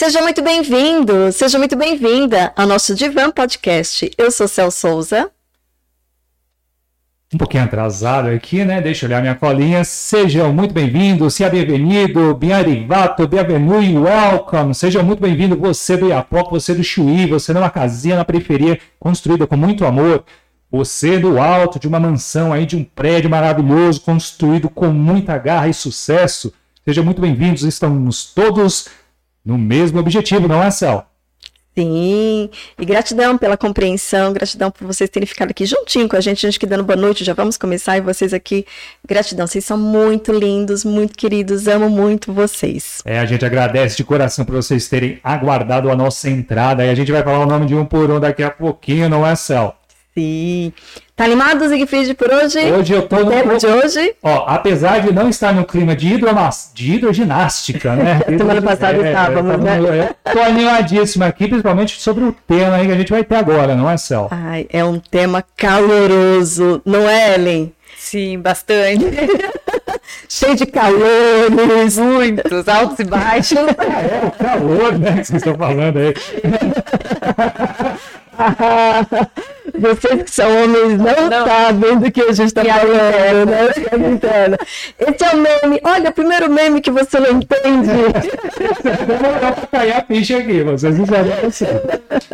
Seja muito bem-vindo, seja muito bem-vinda ao nosso Divan Podcast. Eu sou Cel Souza. Um pouquinho atrasado aqui, né? Deixa eu olhar minha colinha. Sejam muito bem-vindos, sia bem-vindo, bem arrivato, bienvenue, welcome. Sejam muito bem-vindos, você do Iapoc, você do Chuí, você numa casinha na periferia, construída com muito amor. Você do alto de uma mansão aí, de um prédio maravilhoso, construído com muita garra e sucesso. Sejam muito bem-vindos, estamos todos no mesmo objetivo, não é, Cel? Sim, e gratidão pela compreensão, gratidão por vocês terem ficado aqui juntinho com a gente, a gente que dando boa noite, já vamos começar e vocês aqui, gratidão, vocês são muito lindos, muito queridos, amo muito vocês. É, a gente agradece de coração por vocês terem aguardado a nossa entrada e a gente vai falar o nome de um por um daqui a pouquinho, não é, Cel? Sim. Tá animado, Siegfried, por hoje? Hoje eu tô no tempo de hoje. Ó, apesar de não estar no clima de, hidromas... de hidroginástica, né? Semana passada é, estávamos, é, né? tô animadíssimo aqui, principalmente sobre o tema aí que a gente vai ter agora, não é, Cel? Ai, é um tema caloroso, não é, Ellen? Sim, bastante. Cheio de calores, muitos, altos e baixos. ah, é o calor, né, que vocês estão falando aí. Vocês que são homens não, não. sabem do que a gente está falando, né? Interna. Esse é o meme. Olha, o primeiro meme que você não entende. Demorou para cair a ficha aqui, vocês não sabem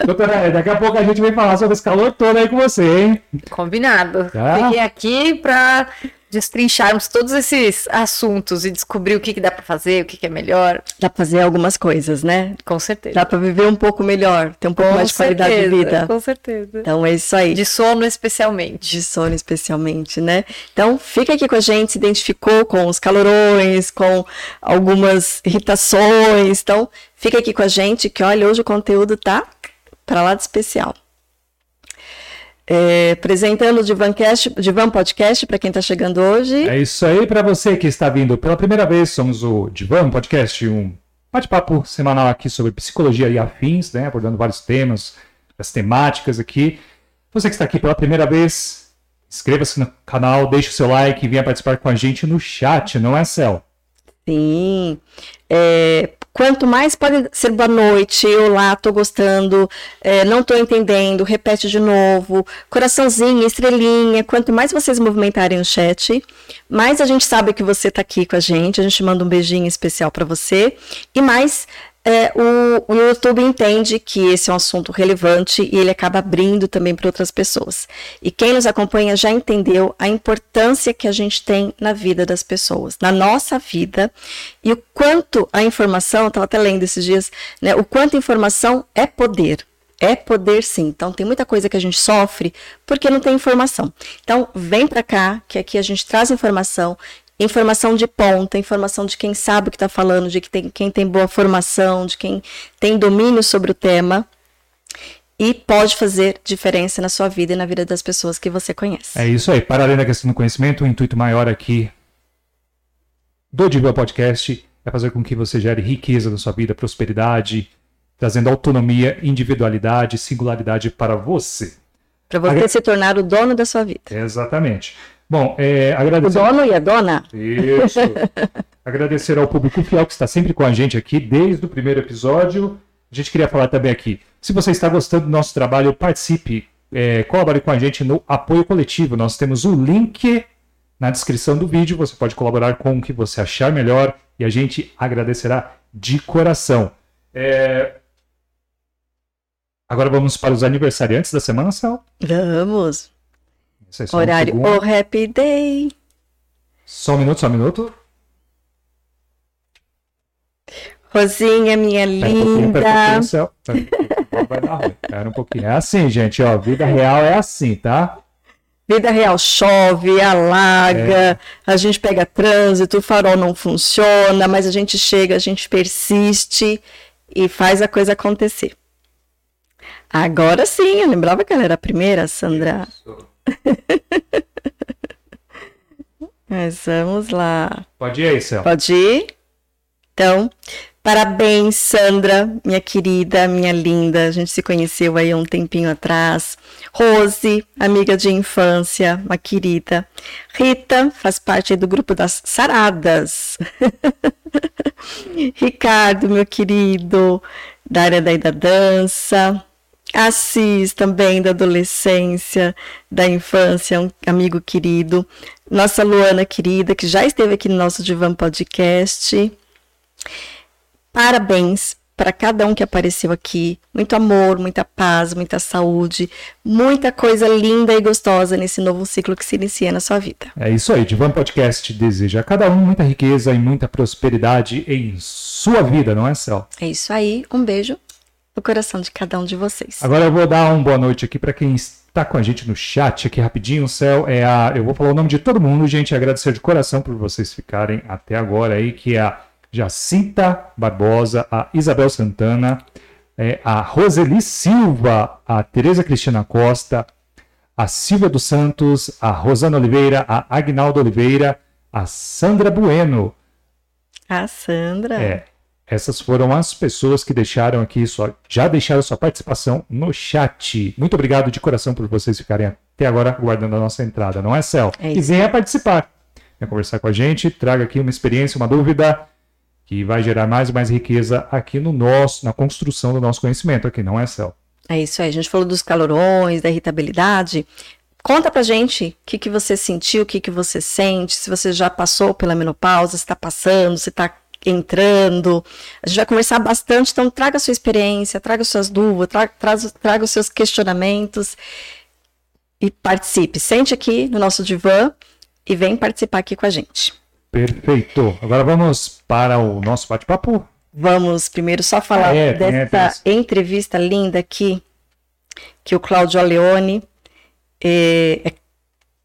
Doutora, daqui a pouco a gente vai falar sobre esse calor todo aí com você, hein? Combinado. Tá? Fiquei aqui para destrincharmos todos esses assuntos e descobrir o que, que dá para fazer, o que, que é melhor. Dá para fazer algumas coisas, né? Com certeza. Dá para viver um pouco melhor, ter um pouco com mais de qualidade de vida. Com certeza. Então é isso aí. De sono especialmente. De sono especialmente, né? Então fica aqui com a gente, se identificou com os calorões, com algumas irritações. Então fica aqui com a gente que olha, hoje o conteúdo tá para lá de especial. É, apresentando o Divancast, Divan Podcast para quem está chegando hoje. É isso aí para você que está vindo pela primeira vez. Somos o Divan Podcast, um bate-papo semanal aqui sobre psicologia e afins, né, abordando vários temas, as temáticas aqui. Você que está aqui pela primeira vez, inscreva-se no canal, deixe o seu like e venha participar com a gente no chat, não é, Cel? Sim. É, Quanto mais pode ser boa noite, olá, tô gostando, é, não tô entendendo, repete de novo, coraçãozinho, estrelinha. Quanto mais vocês movimentarem o chat, mais a gente sabe que você tá aqui com a gente. A gente manda um beijinho especial para você e mais é, o, o, YouTube entende que esse é um assunto relevante e ele acaba abrindo também para outras pessoas. E quem nos acompanha já entendeu a importância que a gente tem na vida das pessoas, na nossa vida, e o quanto a informação, estava até lendo esses dias, né, o quanto informação é poder. É poder sim. Então tem muita coisa que a gente sofre porque não tem informação. Então vem para cá que aqui a gente traz informação informação de ponta, informação de quem sabe o que está falando, de que tem, quem tem boa formação, de quem tem domínio sobre o tema e pode fazer diferença na sua vida e na vida das pessoas que você conhece. É isso aí. Para além da questão do conhecimento, o intuito maior aqui do Diva Podcast é fazer com que você gere riqueza na sua vida, prosperidade, trazendo autonomia, individualidade, singularidade para você. Para você se tornar o dono da sua vida. Exatamente. Bom, é, agradecer. O dono e a dona? Isso. agradecer ao público fiel que está sempre com a gente aqui desde o primeiro episódio. A gente queria falar também aqui. Se você está gostando do nosso trabalho, participe, é, colabore com a gente no apoio coletivo. Nós temos o link na descrição do vídeo. Você pode colaborar com o que você achar melhor e a gente agradecerá de coração. É... Agora vamos para os aniversariantes da semana, Sal? Vamos. Horário, um o Happy Day. Só um minuto, só um minuto. Rosinha, minha linda. Vai dar ruim. Espera um pouquinho. É assim, gente, ó. Vida real é assim, tá? Vida real chove, alaga, é. a gente pega trânsito, o farol não funciona, mas a gente chega, a gente persiste e faz a coisa acontecer. Agora sim, eu lembrava que ela era a primeira, Sandra. Isso. Mas vamos lá. Pode ir aí, Céu. Pode ir? Então, Parabéns, Sandra, minha querida, minha linda. A gente se conheceu aí um tempinho atrás. Rose, amiga de infância, uma querida. Rita, faz parte do grupo das Saradas. Ricardo, meu querido, da área da, da dança. Assis, também da adolescência, da infância, um amigo querido. Nossa Luana querida, que já esteve aqui no nosso Divan Podcast. Parabéns para cada um que apareceu aqui. Muito amor, muita paz, muita saúde, muita coisa linda e gostosa nesse novo ciclo que se inicia na sua vida. É isso aí, Divan Podcast deseja a cada um muita riqueza e muita prosperidade em sua vida, não é, Céu? É isso aí, um beijo no coração de cada um de vocês. Agora eu vou dar uma boa noite aqui para quem está com a gente no chat aqui rapidinho, Céu. É a, eu vou falar o nome de todo mundo, gente, agradecer de coração por vocês ficarem até agora aí, que é a Jacinta Barbosa, a Isabel Santana, é, a Roseli Silva, a Tereza Cristina Costa, a Silvia dos Santos, a Rosana Oliveira, a Agnaldo Oliveira, a Sandra Bueno. A Sandra. É, essas foram as pessoas que deixaram aqui, sua, já deixaram sua participação no chat. Muito obrigado de coração por vocês ficarem até agora aguardando a nossa entrada, não é, Cel? É e venha participar, venha conversar com a gente, traga aqui uma experiência, uma dúvida que vai gerar mais e mais riqueza aqui no nosso, na construção do nosso conhecimento aqui, não é, Cel? É isso aí. A gente falou dos calorões, da irritabilidade. Conta pra gente o que, que você sentiu, o que, que você sente, se você já passou pela menopausa, se está passando, se está entrando. A gente vai conversar bastante, então traga a sua experiência, traga suas dúvidas, traga, traga, traga os seus questionamentos e participe. Sente aqui no nosso divã e vem participar aqui com a gente. Perfeito. Agora vamos para o nosso bate-papo. Vamos primeiro só falar É, dessa tem entrevista linda aqui que o Claudio Leone é, é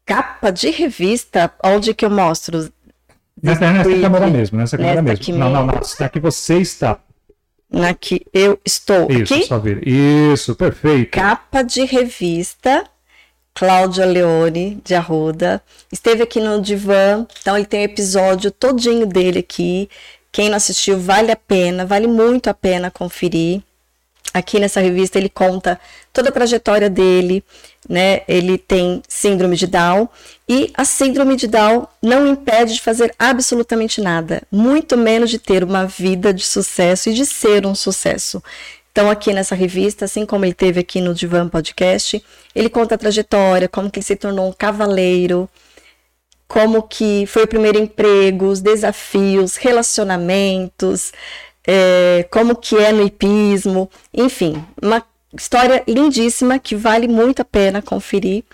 capa de revista, onde que eu mostro Nessa, nessa câmera mesmo, nessa câmera mesmo. aqui não, não, mesmo. não. Essa Aqui você está. na que eu estou Isso, aqui. só ver. Isso, perfeito. Capa de revista, Cláudia Leone, de Arruda. Esteve aqui no Divã, então ele tem o episódio todinho dele aqui. Quem não assistiu, vale a pena, vale muito a pena conferir. Aqui nessa revista ele conta toda a trajetória dele, né? Ele tem síndrome de Down e a síndrome de Down não impede de fazer absolutamente nada, muito menos de ter uma vida de sucesso e de ser um sucesso. Então, aqui nessa revista, assim como ele teve aqui no Divan Podcast, ele conta a trajetória, como que ele se tornou um cavaleiro, como que foi o primeiro emprego, os desafios, relacionamentos, é, como que é no hipismo, enfim, uma história lindíssima que vale muito a pena conferir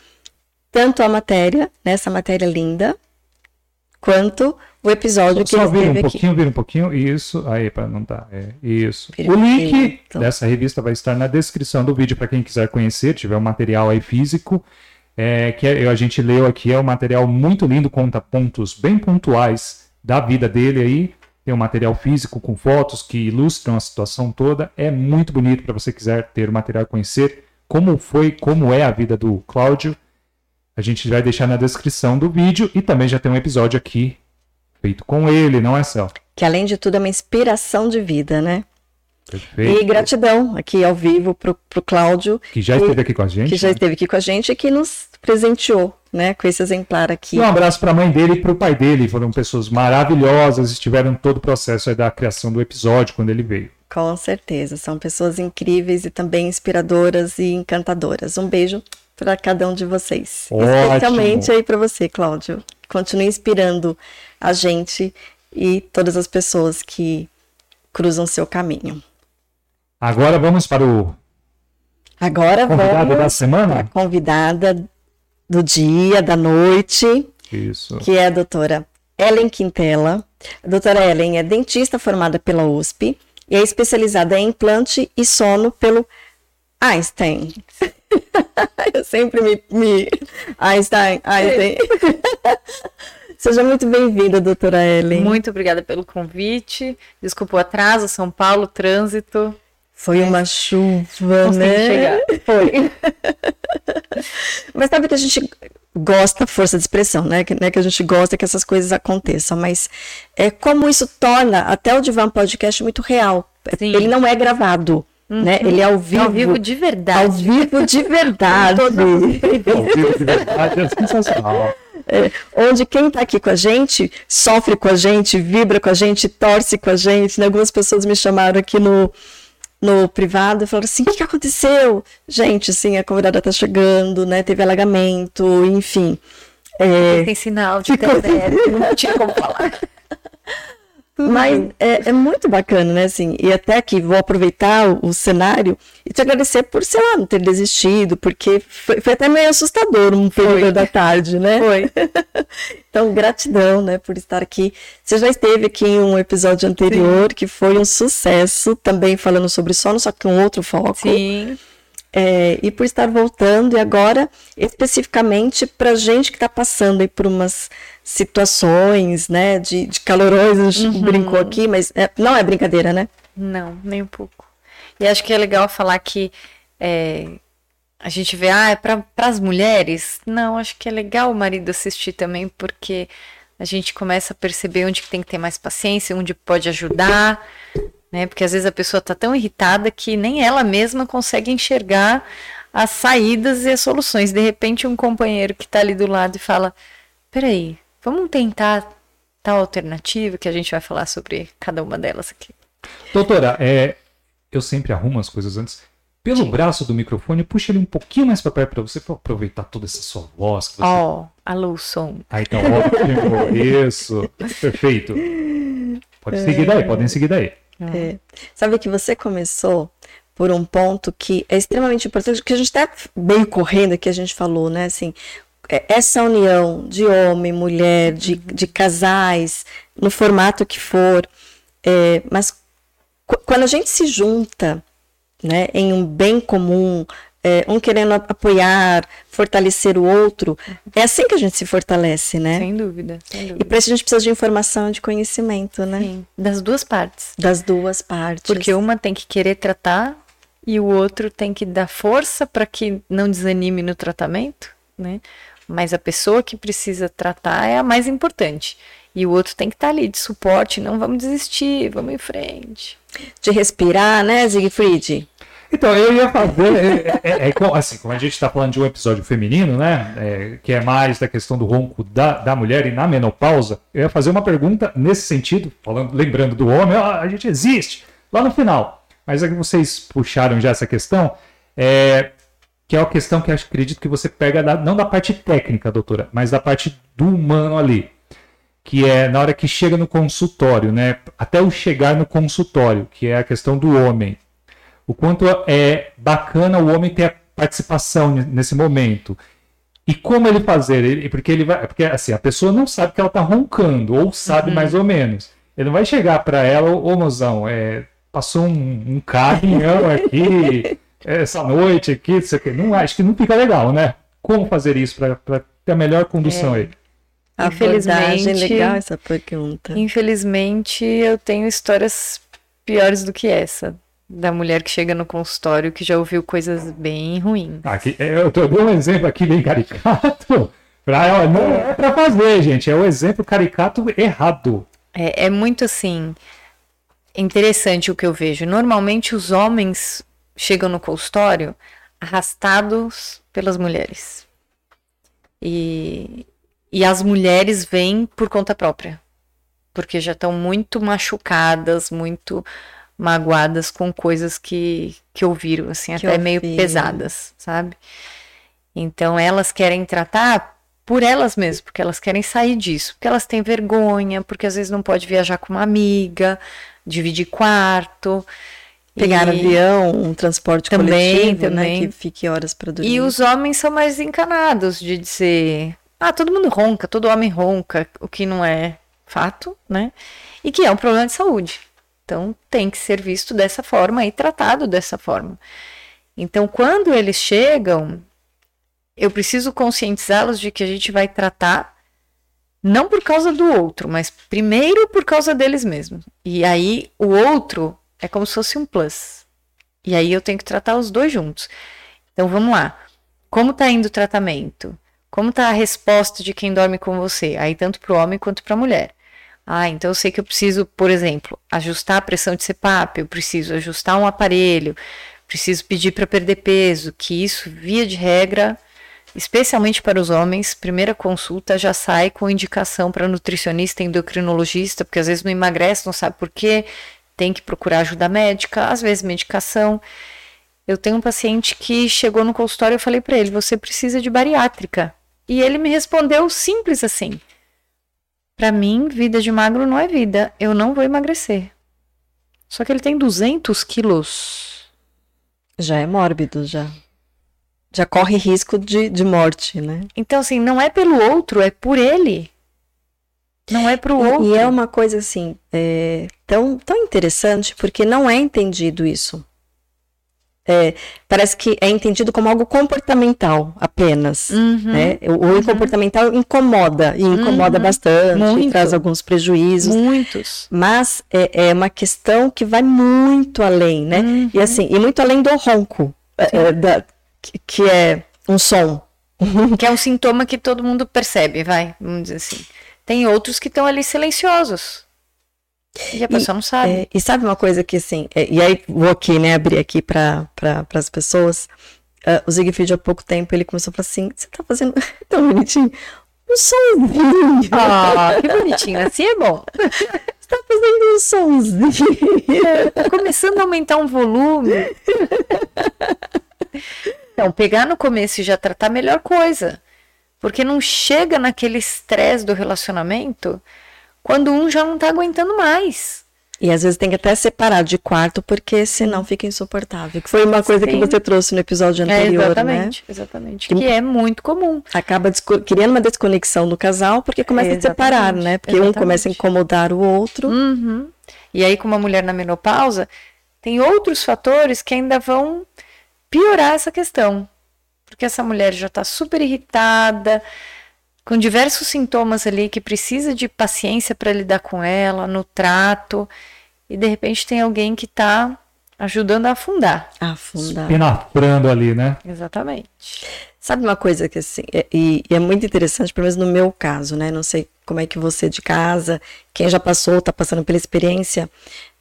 tanto a matéria, nessa matéria linda, quanto o episódio que Só ele vira um aqui. pouquinho, vira um pouquinho. Isso, aí, para não tá. É, isso. O link dessa revista vai estar na descrição do vídeo para quem quiser conhecer, tiver um material aí físico. É, que é- a gente leu aqui, é um material muito lindo, conta pontos bem pontuais da vida dele aí. Tem um material físico com fotos que ilustram a situação toda. É muito bonito para você quiser ter o material conhecer como foi, como é a vida do Cláudio. A gente vai deixar na descrição do vídeo e também já tem um episódio aqui feito com ele, não é, Cel? Que além de tudo é uma inspiração de vida, né? Perfeito. E gratidão aqui ao vivo pro, pro Cláudio, Que já esteve aqui com a gente. que já né? esteve aqui com a gente e que nos presenteou, né, com esse exemplar aqui. E um abraço para a mãe dele e para o pai dele. Foram pessoas maravilhosas, estiveram todo o processo da criação do episódio quando ele veio. Com certeza, são pessoas incríveis e também inspiradoras e encantadoras. Um beijo para cada um de vocês. Ótimo. Especialmente aí para você, Cláudio. Continue inspirando a gente e todas as pessoas que cruzam seu caminho. Agora vamos para o Agora convidado da vamos semana. a convidada do dia, da noite, Isso. que é a doutora Ellen Quintela. A doutora Ellen é dentista formada pela USP e é especializada em implante e sono pelo Einstein. Eu sempre me. me... Einstein, Einstein. Seja muito bem-vinda, doutora Ellen. Muito obrigada pelo convite. Desculpa o atraso, São Paulo, trânsito. Foi uma chuva, né? Foi. Mas sabe que a gente gosta força de expressão, né? Que, né? que a gente gosta que essas coisas aconteçam, mas é como isso torna até o Divan Podcast muito real. Sim. Ele não é gravado. Uhum. Né? Ele é ao vivo. Ao vivo de verdade. Ao vivo de verdade. ao vivo de verdade é sensacional. É, onde quem está aqui com a gente sofre com a gente, vibra com a gente, torce com a gente. Né? Algumas pessoas me chamaram aqui no, no privado e falaram assim: o que, que aconteceu? Gente, assim, a convidada está chegando, né? Teve alagamento, enfim. É, tem sinal de internet, não tinha como falar. Mas é, é, muito bacana, né? Assim, e até aqui vou aproveitar o, o, cenário e te agradecer por, sei lá, não ter desistido, porque foi, foi até meio assustador um período da tarde, né? Foi. então, gratidão, né, por estar aqui. Você já esteve aqui em um episódio anterior Sim. que foi um sucesso, também falando sobre sono, só que com outro foco. Sim. É, e por estar voltando, e agora especificamente para gente que está passando aí por umas situações, né, de, de calorões, a gente uhum. brincou aqui, mas é, não é brincadeira, né? Não, nem um pouco. E acho que é legal falar que é, a gente vê, ah, é para as mulheres. Não, acho que é legal o marido assistir também, porque a gente começa a perceber onde tem que ter mais paciência, onde pode ajudar, né? Porque às vezes a pessoa está tão irritada que nem ela mesma consegue enxergar as saídas e as soluções. De repente, um companheiro que está ali do lado e fala: peraí, vamos tentar tal alternativa que a gente vai falar sobre cada uma delas aqui. Doutora, é, eu sempre arrumo as coisas antes. Pelo Sim. braço do microfone, puxa ele um pouquinho mais para perto para você para aproveitar toda essa sua voz. Você... Oh, alô, som. Ah, então ótimo, isso, perfeito. Pode seguir daí, podem seguir daí. É. Sabe que você começou por um ponto que é extremamente importante, que a gente está bem correndo que a gente falou, né? Assim, é, essa união de homem, mulher, de, de casais, no formato que for, é, mas quando a gente se junta né, em um bem comum, é, um querendo apoiar, fortalecer o outro, é assim que a gente se fortalece, né? Sem dúvida. Sem dúvida. E para isso a gente precisa de informação, de conhecimento, né? Sim. Das duas partes. Das duas partes. Porque uma tem que querer tratar e o outro tem que dar força para que não desanime no tratamento, né? Mas a pessoa que precisa tratar é a mais importante. E o outro tem que estar tá ali de suporte, não vamos desistir, vamos em frente. De respirar, né, Siegfried? Então, eu ia fazer. É, é, é, assim, como a gente está falando de um episódio feminino, né? É, que é mais da questão do ronco da, da mulher e na menopausa, eu ia fazer uma pergunta nesse sentido, falando, lembrando do homem, a gente existe, lá no final. Mas é que vocês puxaram já essa questão, é, que é uma questão que acredito que você pega, da, não da parte técnica, doutora, mas da parte do humano ali. Que é na hora que chega no consultório, né? Até o chegar no consultório, que é a questão do homem o quanto é bacana o homem ter a participação nesse momento. E como ele fazer? Ele, porque ele vai, porque assim, a pessoa não sabe que ela está roncando, ou sabe uhum. mais ou menos. Ele não vai chegar para ela, ô mozão, é, passou um, um caminhão aqui essa noite aqui, não sei o Não, acho que não fica legal, né? Como fazer isso para ter a melhor condução é. aí? Infelizmente, legal essa pergunta. Infelizmente, eu tenho histórias piores do que essa da mulher que chega no consultório que já ouviu coisas bem ruins. Aqui, é, eu tô dando um exemplo aqui bem caricato. Pra, não é para fazer, gente. É o exemplo caricato errado. É, é muito assim. Interessante o que eu vejo. Normalmente os homens chegam no consultório arrastados pelas mulheres. E, e as mulheres vêm por conta própria. Porque já estão muito machucadas, muito magoadas com coisas que, que ouviram, assim, que até meio pesadas, sabe? Então elas querem tratar por elas mesmas, porque elas querem sair disso, porque elas têm vergonha, porque às vezes não pode viajar com uma amiga, dividir quarto. Pegar e... avião, um transporte também, coletivo, né, também. Né, que fique horas para dormir. E os homens são mais encanados de dizer, ah, todo mundo ronca, todo homem ronca, o que não é fato, né? E que é um problema de saúde. Então tem que ser visto dessa forma e tratado dessa forma. Então, quando eles chegam, eu preciso conscientizá-los de que a gente vai tratar não por causa do outro, mas primeiro por causa deles mesmos. E aí o outro é como se fosse um plus. E aí eu tenho que tratar os dois juntos. Então vamos lá. Como tá indo o tratamento? Como tá a resposta de quem dorme com você? Aí tanto para o homem quanto para a mulher. Ah, então eu sei que eu preciso, por exemplo, ajustar a pressão de CPAP, eu preciso ajustar um aparelho, preciso pedir para perder peso, que isso, via de regra, especialmente para os homens, primeira consulta já sai com indicação para nutricionista, endocrinologista, porque às vezes não emagrece, não sabe por quê, tem que procurar ajuda médica, às vezes medicação. Eu tenho um paciente que chegou no consultório e eu falei para ele: você precisa de bariátrica. E ele me respondeu simples assim: para mim, vida de magro não é vida. Eu não vou emagrecer. Só que ele tem 200 quilos. Já é mórbido, já. Já corre risco de, de morte, né? Então, assim, não é pelo outro, é por ele. Não é pro outro. E é uma coisa, assim, é, tão, tão interessante, porque não é entendido isso é, parece que é entendido como algo comportamental apenas. Uhum, né? O, uhum. comportamental incomoda, e incomoda uhum, bastante, muito, traz alguns prejuízos. Muitos. Mas é, é, uma questão que vai muito além, né? Uhum. E assim, e muito além do ronco, é, é da, que, que é um som. Que é um sintoma que todo mundo percebe, vai, vamos dizer assim. Tem outros que estão ali silenciosos. E a pessoa e, não sabe. É, e sabe uma coisa que assim, é, e aí vou aqui, né, abrir aqui para pra, as pessoas. Uh, o Zigfried há pouco tempo ele começou a falar assim: você tá fazendo tão bonitinho, um somzinho. Ah, que bonitinho, assim é bom. Você tá fazendo um somzinho. tá começando a aumentar um volume. Então, pegar no começo e já tratar a melhor coisa. Porque não chega naquele estresse do relacionamento quando um já não está aguentando mais. E às vezes tem que até separar de quarto, porque senão fica insuportável. Que foi uma coisa Sim. que você trouxe no episódio é, anterior, é, exatamente, né? Exatamente, que, que é muito comum. Acaba criando uma desconexão do casal, porque começa é, a separar, né? Porque exatamente. um começa a incomodar o outro. Uhum. E aí, com uma mulher na menopausa, tem outros fatores que ainda vão piorar essa questão. Porque essa mulher já está super irritada, com diversos sintomas ali que precisa de paciência para lidar com ela, no trato, e de repente tem alguém que está ajudando a afundar. afundar. Penetrando ali, né? Exatamente. Sabe uma coisa que assim, é, e, e, é muito interessante, pelo menos no meu caso, né? Não sei como é que você de casa, quem já passou, está passando pela experiência.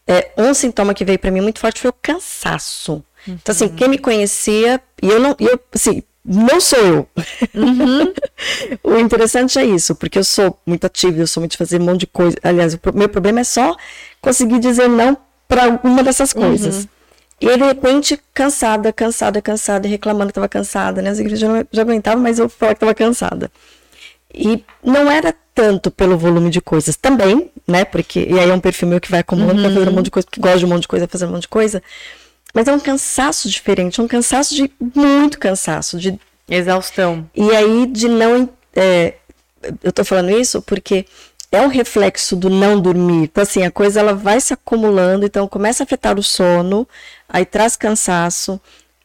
É, um sintoma que veio para mim muito forte foi o cansaço. Uhum. Então, assim, quem me conhecia, e eu não, eu, assim, não sou eu. Uhum. o interessante é isso, porque eu sou muito ativa, eu sou muito de fazer um monte de coisa. Aliás, o meu problema é só conseguir dizer não para uma dessas coisas. Uhum. E de repente, cansada, cansada, cansada, reclamando que estava cansada, né? As igrejas já, já aguentavam, mas eu falava que estava cansada. E não era tanto pelo volume de coisas também, né? Porque, e aí é um perfil meu que vai acumulando, uhum. fazer um monte de coisa, que gosta de um monte de coisa, fazer um monte de coisa. Mas é um cansaço diferente, um cansaço de muito cansaço, de exaustão. E aí de não. É, eu tô falando isso porque é um reflexo do não dormir. Então, assim, a coisa ela vai se acumulando, então começa a afetar o sono, aí traz cansaço,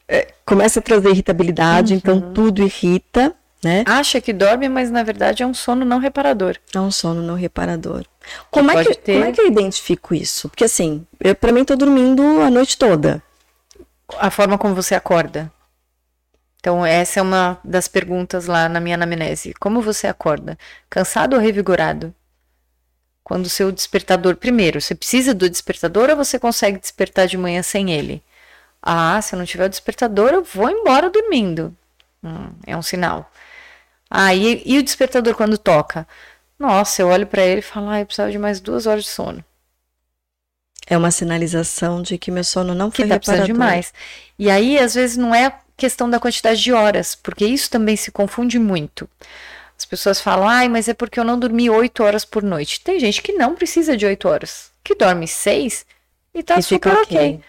é, começa a trazer irritabilidade, então uhum. então tudo irrita. Né? Acha que dorme, mas na verdade é um sono não reparador. É um sono não reparador. Como, é que, ter... como é que eu identifico isso? Porque assim, eu, pra mim tô dormindo a noite toda a forma como você acorda. Então, essa é uma das perguntas lá na minha anamnese. Como você acorda? Cansado ou revigorado? Quando o seu despertador. Primeiro, você precisa do despertador ou você consegue despertar de manhã sem ele? Ah, se eu não tiver o despertador, eu vou embora dormindo. Hum, é um sinal. Ah, e, e, o despertador quando toca? Nossa, eu olho para ele e falo, ah, eu precisava de mais duas horas de sono. É uma sinalização de que meu sono não foi que tá precisando demais. E aí, às vezes, não é questão da quantidade de horas, porque isso também se confunde muito. As pessoas falam, ai, mas é porque eu não dormi oito horas por noite. Tem gente que não precisa de oito horas, que dorme seis e tá e super ok. okay.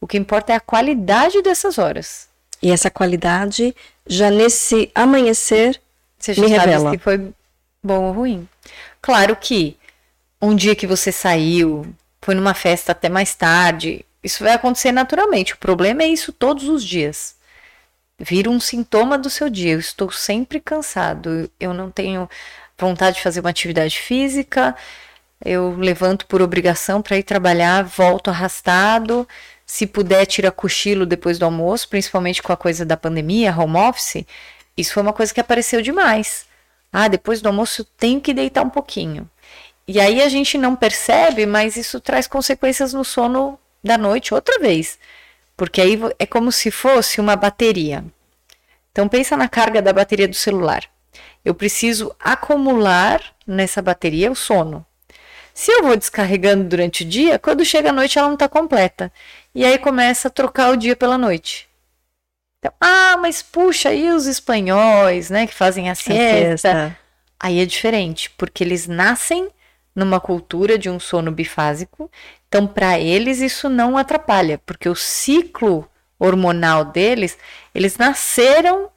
O que importa é a qualidade dessas horas. E essa qualidade, já nesse amanhecer, Você já me sabe revela. se foi bom ou ruim. Claro que um dia que você saiu, foi numa festa até mais tarde. Isso vai acontecer naturalmente. O problema é isso todos os dias. Vira um sintoma do seu dia. Eu estou sempre cansado. Eu não tenho vontade de fazer uma atividade física. Eu levanto por obrigação para ir trabalhar, volto arrastado, Se puder, tira cochilo depois do almoço, principalmente com a coisa da pandemia, home office. Isso foi uma coisa que apareceu demais. Ah, depois do almoço eu tenho que deitar um pouquinho. E aí a gente não percebe, mas isso traz consequências no sono da noite outra vez. Porque aí é como se fosse uma bateria. Então pensa na carga da bateria do celular. Eu preciso acumular nessa bateria o sono. Se eu vou descarregando durante o dia, quando chega a noite ela não está completa. E aí começa a trocar o dia pela noite. Então, ah, mas puxa, e os espanhóis, né, que fazem a siesta? Aí é diferente, porque eles nascem numa cultura de um sono bifásico. Então, para eles isso não atrapalha, porque o ciclo hormonal deles, eles nasceram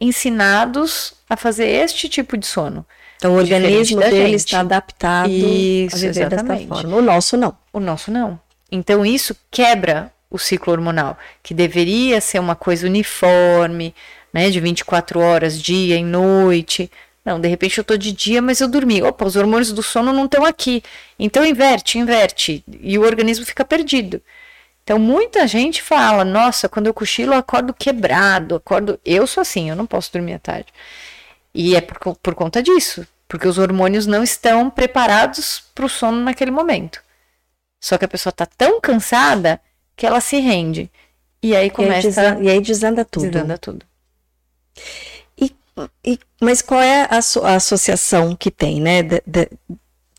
ensinados a fazer este tipo de sono. Então, o organismo deles está adaptado isso, a viver exatamente. dessa forma. O nosso não. O nosso não. Então, isso quebra o ciclo hormonal, que deveria ser uma coisa uniforme, né, de 24 horas, dia e noite. Não, de repente eu tô de dia, mas eu dormi. Opa, os hormônios do sono não estão aqui. Então inverte, inverte. E o organismo fica perdido. Então muita gente fala: nossa, quando eu cochilo eu acordo quebrado, acordo. Eu sou assim, eu não posso dormir à tarde. E é por, por conta disso, porque os hormônios não estão preparados para o sono naquele momento. Só que a pessoa está tão cansada que ela se rende. E aí começa. E aí, desanda, e aí desanda tudo. Desanda tudo. E, mas qual é a, a associação que tem, né? De, de,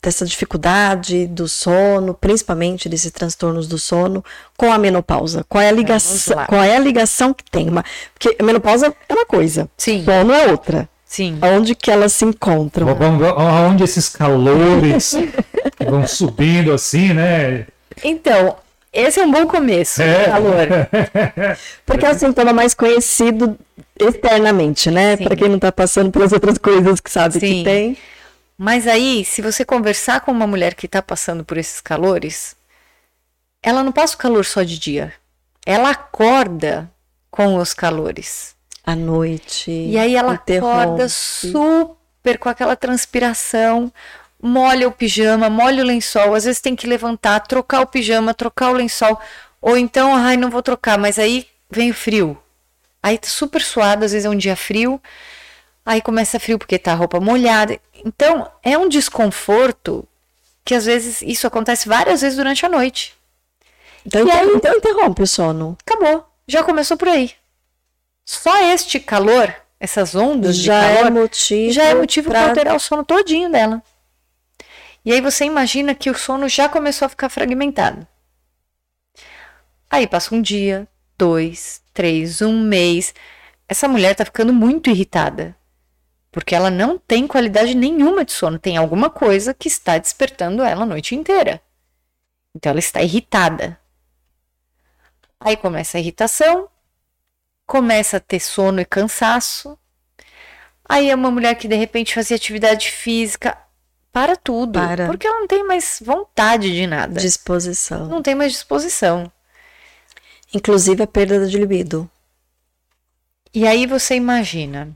dessa dificuldade do sono, principalmente desses transtornos do sono, com a menopausa? Qual é a ligação, qual é a ligação que tem? Uma, porque a menopausa é uma coisa, Sim. sono é outra. Sim. Onde que elas se encontram? Vamos onde esses calores vão subindo assim, né? Então, esse é um bom começo, é. calor. Porque é o sintoma mais conhecido externamente, né? Para quem não está passando pelas outras coisas que sabe Sim. que tem. Mas aí, se você conversar com uma mulher que está passando por esses calores, ela não passa o calor só de dia. Ela acorda com os calores. À noite. E aí ela interrompe. acorda super com aquela transpiração molha o pijama, molha o lençol, às vezes tem que levantar, trocar o pijama, trocar o lençol, ou então, ai, não vou trocar, mas aí vem o frio. Aí tá super suado, às vezes é um dia frio, aí começa frio porque tá a roupa molhada. Então, é um desconforto que às vezes isso acontece várias vezes durante a noite. Então, aí, então interrompe o sono. Acabou. Já começou por aí. Só este calor, essas ondas já de é calor, é motivo já é motivo para alterar o sono todinho dela. E aí você imagina que o sono já começou a ficar fragmentado. Aí passa um dia, dois, três, um mês. Essa mulher está ficando muito irritada. Porque ela não tem qualidade nenhuma de sono. Tem alguma coisa que está despertando ela a noite inteira. Então ela está irritada. Aí começa a irritação, começa a ter sono e cansaço. Aí é uma mulher que de repente fazia atividade física, para tudo. Para. Porque ela não tem mais vontade de nada. Disposição. Não tem mais disposição. Inclusive a perda de libido. E aí você imagina,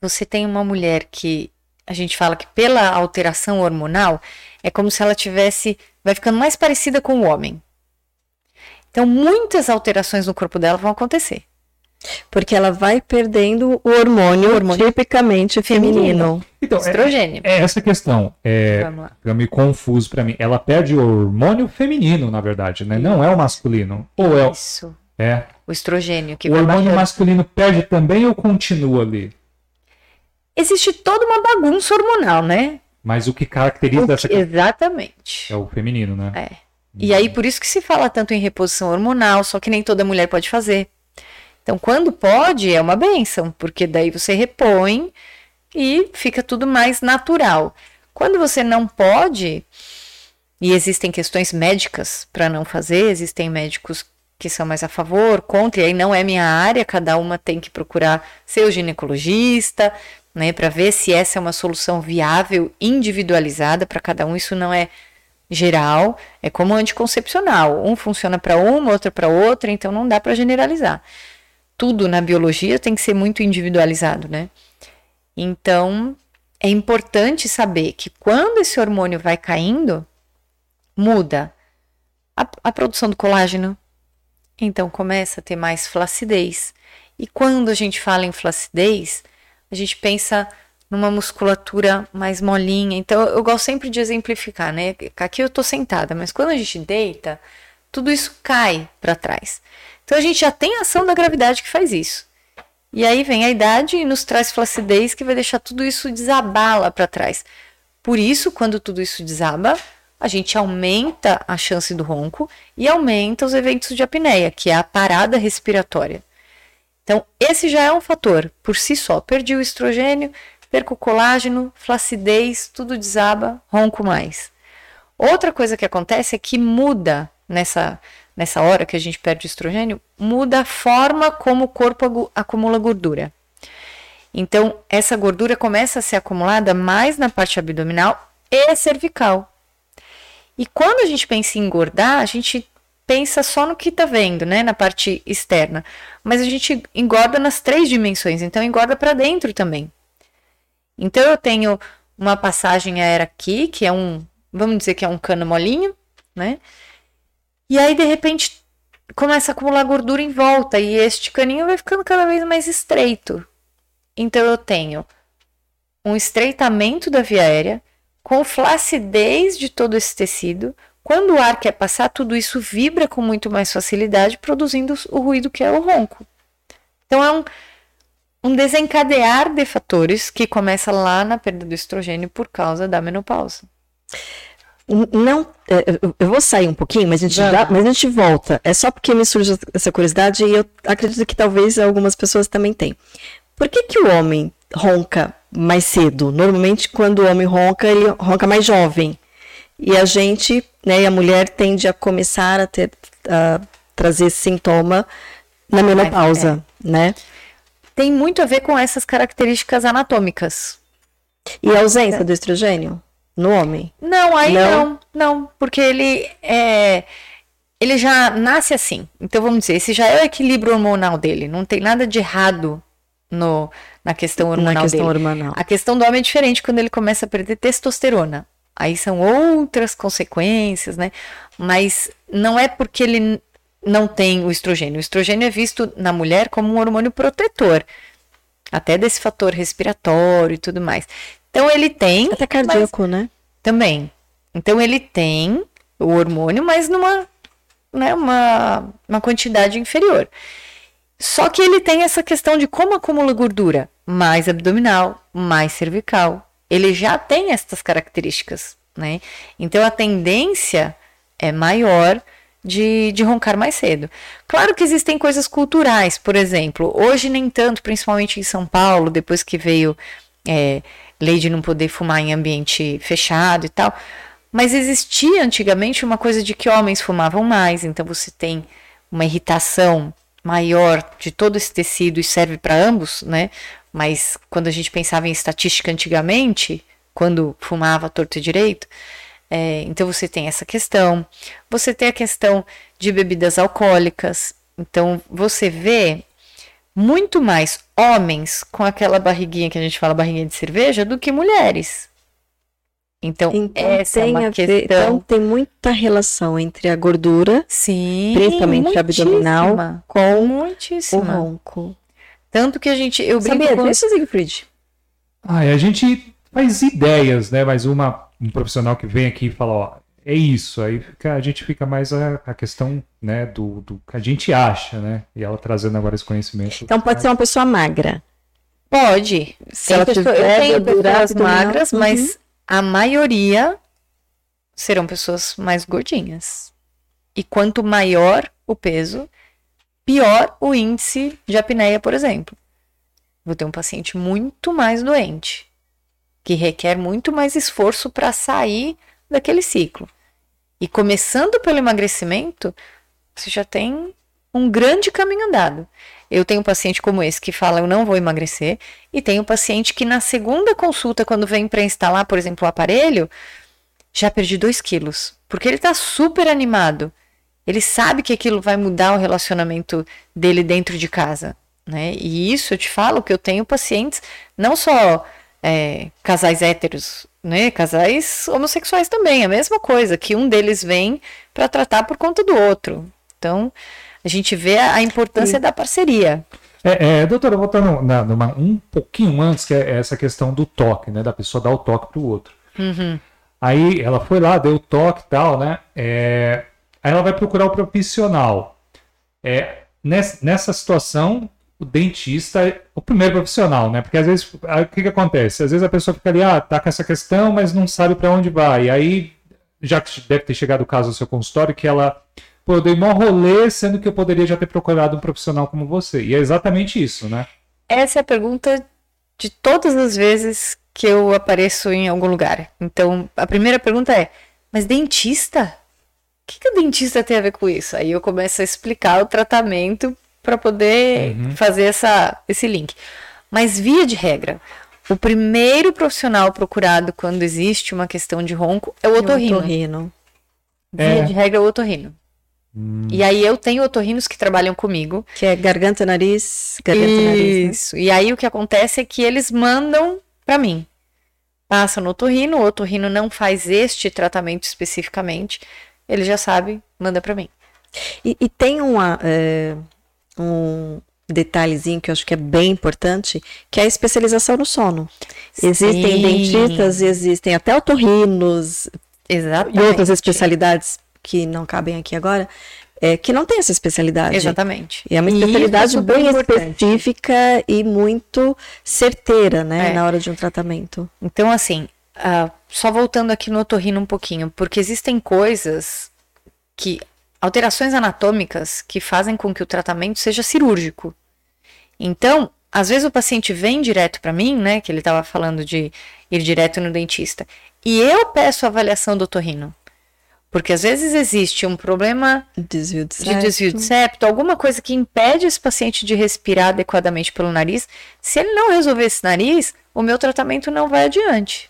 você tem uma mulher que a gente fala que pela alteração hormonal é como se ela tivesse vai ficando mais parecida com o homem. Então muitas alterações no corpo dela vão acontecer. Porque ela vai perdendo o hormônio, o hormônio tipicamente feminino. feminino. Então, estrogênio. É, é essa questão. É, fica meio confuso para mim. Ela perde o hormônio feminino, na verdade, né? Não é o masculino. Ou é Isso. É. O estrogênio. Que o hormônio masculino perde também ou continua ali? Existe toda uma bagunça hormonal, né? Mas o que caracteriza o essa. Exatamente. É o feminino, né? É. E aí, por isso que se fala tanto em reposição hormonal, só que nem toda mulher pode fazer. Então, quando pode, é uma benção, porque daí você repõe e fica tudo mais natural. Quando você não pode, e existem questões médicas para não fazer, existem médicos que são mais a favor, contra, e aí não é minha área, cada uma tem que procurar seu ginecologista, né, para ver se essa é uma solução viável, individualizada para cada um. Isso não é geral, é como anticoncepcional. Um funciona para uma, outra para outra, então não dá para generalizar tudo na biologia tem que ser muito individualizado, né? Então, é importante saber que quando esse hormônio vai caindo, muda a, a produção do colágeno, Então começa a ter mais flacidez. E quando a gente fala em flacidez, a gente pensa numa musculatura mais molinha. Então eu gosto sempre de exemplificar, né? Aqui eu tô sentada, mas quando a gente deita, tudo isso cai para trás. Então a gente já tem a ação da gravidade que faz isso. E aí vem a idade e nos traz flacidez que vai deixar tudo isso desabar lá para trás. Por isso, quando tudo isso desaba, a gente aumenta a chance do ronco e aumenta os eventos de apneia, que é a parada respiratória. Então, esse já é um fator por si só. Perdi o estrogênio, perco o colágeno, flacidez, tudo desaba, ronco mais. Outra coisa que acontece é que muda nessa nessa hora que a gente perde estrogênio, muda a forma como o corpo acumula gordura. Então, essa gordura começa a ser acumulada mais na parte abdominal e cervical. E quando a gente pensa em engordar, a gente pensa só no que está vendo, né, na parte externa. Mas a gente engorda nas três dimensões, então engorda para dentro também. Então eu tenho uma passagem aérea aqui, que é um, vamos dizer que é um cano molinho, né? E aí, de repente, começa a acumular gordura em volta e este caninho vai ficando cada vez mais estreito. Então, eu tenho um estreitamento da via aérea com flacidez de todo esse tecido. Quando o ar quer passar, tudo isso vibra com muito mais facilidade, produzindo o ruído que é o ronco. Então, é um, um desencadear de fatores que começa lá na perda do estrogênio por causa da menopausa. Não, é, eu vou sair um pouquinho, mas a, gente dá, mas a gente volta. É só porque me surge essa curiosidade e eu acredito que talvez algumas pessoas também têm. Por que, que o homem ronca mais cedo? Normalmente, quando o homem ronca, ele ronca mais jovem. E a gente, né, e a mulher tende a começar a ter, a trazer esse sintoma na menopausa, é. né? Tem muito a ver com essas características anatômicas. E a ausência do estrogênio? No homem? Não, aí não, não, não porque ele é ele já nasce assim. Então vamos dizer, esse já é o equilíbrio hormonal dele, não tem nada de errado no na questão hormonal na questão dele. Hormonal. A questão do homem é diferente quando ele começa a perder testosterona. Aí são outras consequências, né? Mas não é porque ele não tem o estrogênio. O estrogênio é visto na mulher como um hormônio protetor, até desse fator respiratório e tudo mais. Então ele tem. Até cardíaco, né? Também. Então ele tem o hormônio, mas numa né, uma, uma quantidade inferior. Só que ele tem essa questão de como acumula gordura, mais abdominal, mais cervical. Ele já tem essas características, né? Então a tendência é maior de, de roncar mais cedo. Claro que existem coisas culturais, por exemplo, hoje nem tanto, principalmente em São Paulo, depois que veio é, lei de não poder fumar em ambiente fechado e tal. Mas existia antigamente uma coisa de que homens fumavam mais, então você tem uma irritação maior de todo esse tecido e serve para ambos, né? Mas quando a gente pensava em estatística antigamente, quando fumava torto e direito, é, então você tem essa questão. Você tem a questão de bebidas alcoólicas. Então você vê muito mais homens com aquela barriguinha que a gente fala barriguinha de cerveja do que mulheres. Então, então essa é uma questão. Ver, então tem muita relação entre a gordura, sim, principalmente abdominal, com muitíssima. o ronco. Tanto que a gente, eu brinco Sabia com isso, Siegfried? Ah, a gente faz ideias, né? Mas uma um profissional que vem aqui e fala, ó, é isso. Aí fica, a gente fica mais a, a questão né, do, do, que a gente acha, né? E ela trazendo agora esse conhecimento. Então pode ser uma pessoa magra. Pode. Se ela pessoa, tiver eu tenho pessoas magras, uhum. mas a maioria serão pessoas mais gordinhas. E quanto maior o peso, pior o índice de apneia, por exemplo. Vou ter um paciente muito mais doente, que requer muito mais esforço para sair daquele ciclo. E começando pelo emagrecimento, você já tem um grande caminho andado. Eu tenho um paciente como esse que fala eu não vou emagrecer, e tenho um paciente que na segunda consulta, quando vem para instalar, por exemplo, o aparelho, já perdi 2 quilos. Porque ele está super animado. Ele sabe que aquilo vai mudar o relacionamento dele dentro de casa. Né? E isso eu te falo que eu tenho pacientes, não só é, casais héteros, né? Casais homossexuais também, a mesma coisa, que um deles vem para tratar por conta do outro. Então, a gente vê a importância da parceria. É, é, doutora, voltando na, numa, um pouquinho antes, que é essa questão do toque, né? Da pessoa dar o toque pro outro. Uhum. Aí ela foi lá, deu o toque e tal, né? É, aí ela vai procurar o profissional. É, nessa, nessa situação, o dentista o primeiro profissional, né? Porque às vezes, o que, que acontece? Às vezes a pessoa fica ali, ah, tá com essa questão, mas não sabe para onde vai. E aí, já que deve ter chegado o caso do seu consultório, que ela pô, eu dei mó rolê, sendo que eu poderia já ter procurado um profissional como você. E é exatamente isso, né? Essa é a pergunta de todas as vezes que eu apareço em algum lugar. Então, a primeira pergunta é: mas dentista? O que, que o dentista tem a ver com isso? Aí eu começo a explicar o tratamento para poder uhum. fazer essa, esse link. Mas, via de regra, o primeiro profissional procurado quando existe uma questão de ronco é o otorrino. O otorrino. Via é. de regra, é o otorrino. Hum. E aí eu tenho otorrinos que trabalham comigo. Que é garganta, nariz, garganta, Isso. nariz. Isso. Né? E aí o que acontece é que eles mandam para mim. Passa no otorrino, o otorrino não faz este tratamento especificamente. Ele já sabe, manda para mim. E, e, tem uma, é, um detalhezinho que eu acho que é bem importante, que é a especialização no sono. Sim. Existem dentistas, existem até otorrinos Exatamente. e outras especialidades que não cabem aqui agora, é, que não tem essa especialidade. Exatamente. E é uma especialidade é bem importante. específica e muito certeira, né, é. na hora de um tratamento. Então, assim, uh, só voltando aqui no otorrino um pouquinho, porque existem coisas que alterações anatômicas que fazem com que o tratamento seja cirúrgico. Então, às vezes o paciente vem direto para mim, né, que ele estava falando de ir direto no dentista, e eu peço a avaliação do otorrino. Porque às vezes existe um problema desvio de, de desvio de septo, alguma coisa que impede esse paciente de respirar adequadamente pelo nariz. Se ele não resolver esse nariz, o meu tratamento não vai adiante.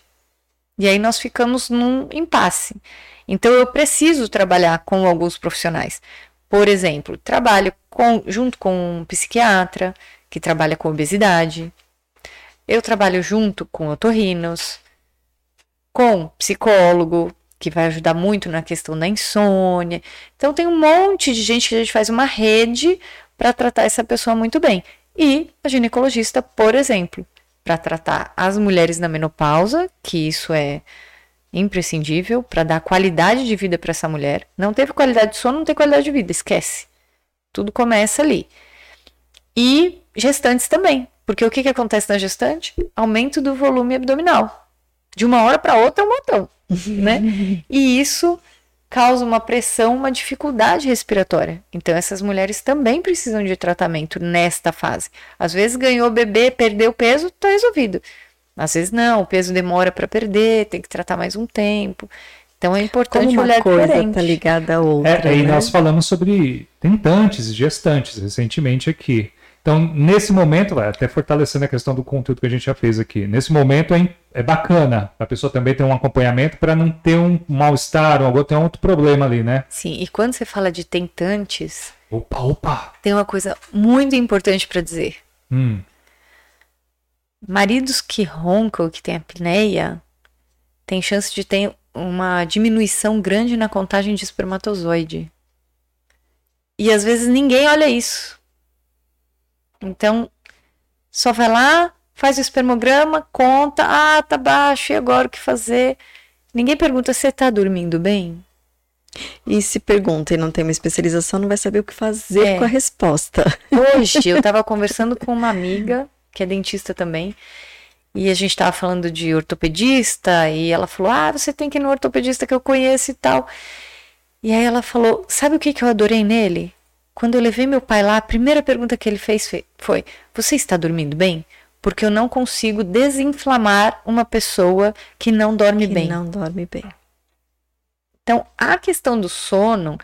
E aí nós ficamos num impasse. Então eu preciso trabalhar com alguns profissionais. Por exemplo, trabalho com, junto com um psiquiatra que trabalha com obesidade. Eu trabalho junto com otorrinos, com psicólogo, que vai ajudar muito na questão da insônia. Então tem um monte de gente que a gente faz uma rede para tratar essa pessoa muito bem. E a ginecologista, por exemplo, para tratar as mulheres na menopausa, que isso é imprescindível para dar qualidade de vida para essa mulher. Não teve qualidade de sono, não tem qualidade de vida, esquece. Tudo começa ali. E gestantes também, porque o que, que acontece na gestante? Aumento do volume abdominal. De uma hora para outra é um montão né? E isso causa uma pressão, uma dificuldade respiratória. Então essas mulheres também precisam de tratamento nesta fase. Às vezes ganhou bebê, perdeu peso, está resolvido. Às vezes não, o peso demora para perder, tem que tratar mais um tempo. Então é importante Como uma olhar coisa diferente. tá ligada à outra. É, e né? nós falamos sobre tentantes e gestantes recentemente aqui. Então, nesse momento, vai até fortalecendo a questão do conteúdo que a gente já fez aqui. Nesse momento é, é bacana a pessoa também ter um acompanhamento para não ter um mal-estar ou ter um outro problema ali, né? Sim, e quando você fala de tentantes. Opa, opa! Tem uma coisa muito importante para dizer. Hum. Maridos que roncam, que têm apneia, tem chance de ter uma diminuição grande na contagem de espermatozoide. E às vezes ninguém olha isso. Então, só vai lá, faz o espermograma, conta, ah, tá baixo, e agora o que fazer? Ninguém pergunta se tá dormindo bem. E se pergunta e não tem uma especialização, não vai saber o que fazer é. com a resposta. Hoje eu estava conversando com uma amiga, que é dentista também, e a gente estava falando de ortopedista, e ela falou: Ah, você tem que ir no ortopedista que eu conheço e tal. E aí ela falou: Sabe o que, que eu adorei nele? Quando eu levei meu pai lá, a primeira pergunta que ele fez foi: Você está dormindo bem? Porque eu não consigo desinflamar uma pessoa que não dorme que bem. Não dorme bem. Então, a questão do sono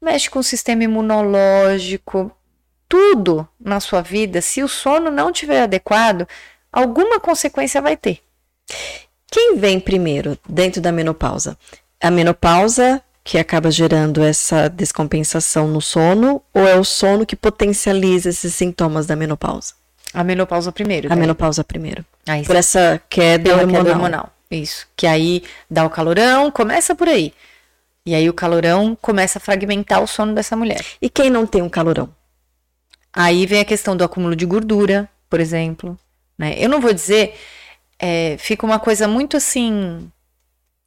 mexe com o sistema imunológico, tudo na sua vida. Se o sono não estiver adequado, alguma consequência vai ter. Quem vem primeiro dentro da menopausa? A menopausa que acaba gerando essa descompensação no sono ou é o sono que potencializa esses sintomas da menopausa? A menopausa primeiro. A daí. menopausa primeiro. Aí, por essa queda hormonal. queda hormonal. Isso. Que aí dá o calorão, começa por aí. E aí o calorão começa a fragmentar o sono dessa mulher. E quem não tem um calorão? Aí vem a questão do acúmulo de gordura, por exemplo. Né? Eu não vou dizer, é, fica uma coisa muito assim,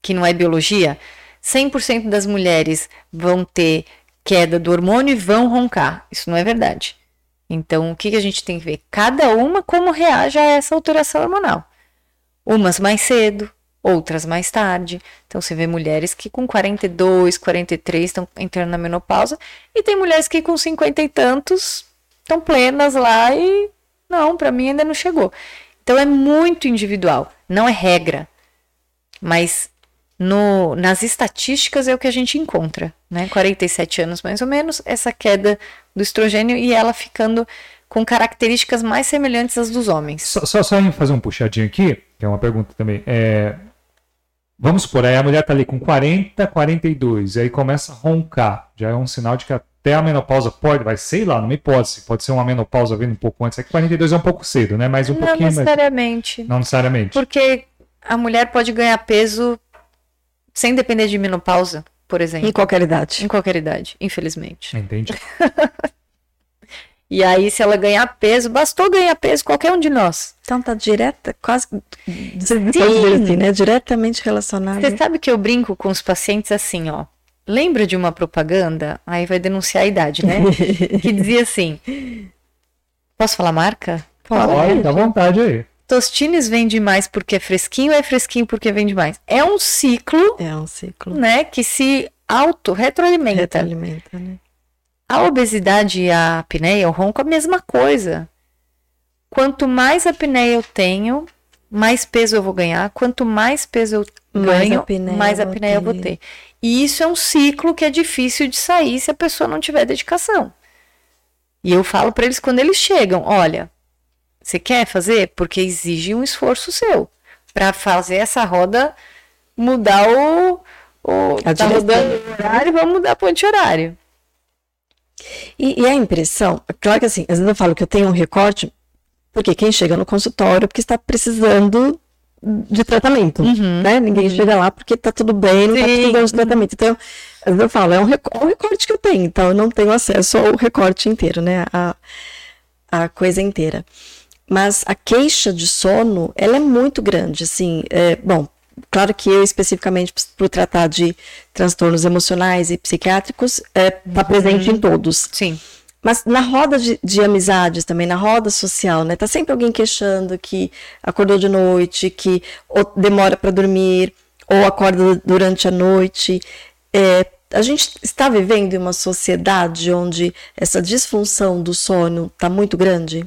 que não é biologia. 100% das mulheres vão ter queda do hormônio e vão roncar. Isso não é verdade. Então, o que, que a gente tem que ver? Cada uma como reage a essa alteração hormonal. Umas mais cedo, outras mais tarde. Então, você vê mulheres que com 42, 43 estão entrando na menopausa, e tem mulheres que com 50 e tantos estão plenas lá e não, para mim ainda não chegou. Então, é muito individual, não é regra. Mas no, nas estatísticas é o que a gente encontra, né? 47 anos mais ou menos, essa queda do estrogênio e ela ficando com características mais semelhantes às dos homens. Só, só, só fazer um puxadinho aqui, que é uma pergunta também. É, vamos supor, aí a mulher tá ali com 40, 42, e aí começa a roncar. Já é um sinal de que até a menopausa pode, vai, sei lá, numa hipótese, pode ser uma menopausa vindo um pouco antes. É que 42 é um pouco cedo, né? Mas um não pouquinho necessariamente. Mais... Não necessariamente. Porque a mulher pode ganhar peso sem depender de menopausa, por exemplo. Em qualquer idade. Em qualquer idade, infelizmente. Entendi. e aí, se ela ganhar peso, bastou ganhar peso qualquer um de nós. Então tá direta, quase. Assim, né? Diretamente relacionado. Você sabe que eu brinco com os pacientes assim, ó. Lembra de uma propaganda? Aí vai denunciar a idade, né? que dizia assim: Posso falar marca? Pode, dá vontade aí. Tostines vende mais porque é fresquinho é fresquinho porque vende mais? É um ciclo. É um ciclo. Né, que se auto-retroalimenta. Retroalimenta, né? A obesidade e a apneia, o ronco, a mesma coisa. Quanto mais apneia eu tenho, mais peso eu vou ganhar. Quanto mais peso eu mais ganho, mais apneia eu vou ter. E isso é um ciclo que é difícil de sair se a pessoa não tiver dedicação. E eu falo para eles quando eles chegam, olha, você quer fazer? Porque exige um esforço seu para fazer essa roda mudar o. o a tá mudando o horário, vamos mudar para o horário. E, e, a impressão, claro que assim, às vezes eu falo que eu tenho um recorte, porque quem chega no consultório porque está precisando de tratamento, uhum, né? Ninguém uhum. chega lá porque tá tudo bem, não tá Sim. tá precisando de tratamento. Então, às vezes eu falo, é um, é um recorte que eu tenho, então eu não tenho acesso ao recorte inteiro, né? A, a coisa inteira. Mas a queixa de sono, ela é muito grande, assim, é, bom, claro que eu especificamente por tratar de transtornos emocionais e psiquiátricos, é, tá uhum. presente em todos. Sim. Mas na roda de, de, amizades também, na roda social, né? Tá sempre alguém queixando que acordou de noite, que demora para dormir, ou acorda durante a noite. É, a gente está vivendo em uma sociedade onde essa disfunção do sono está muito grande?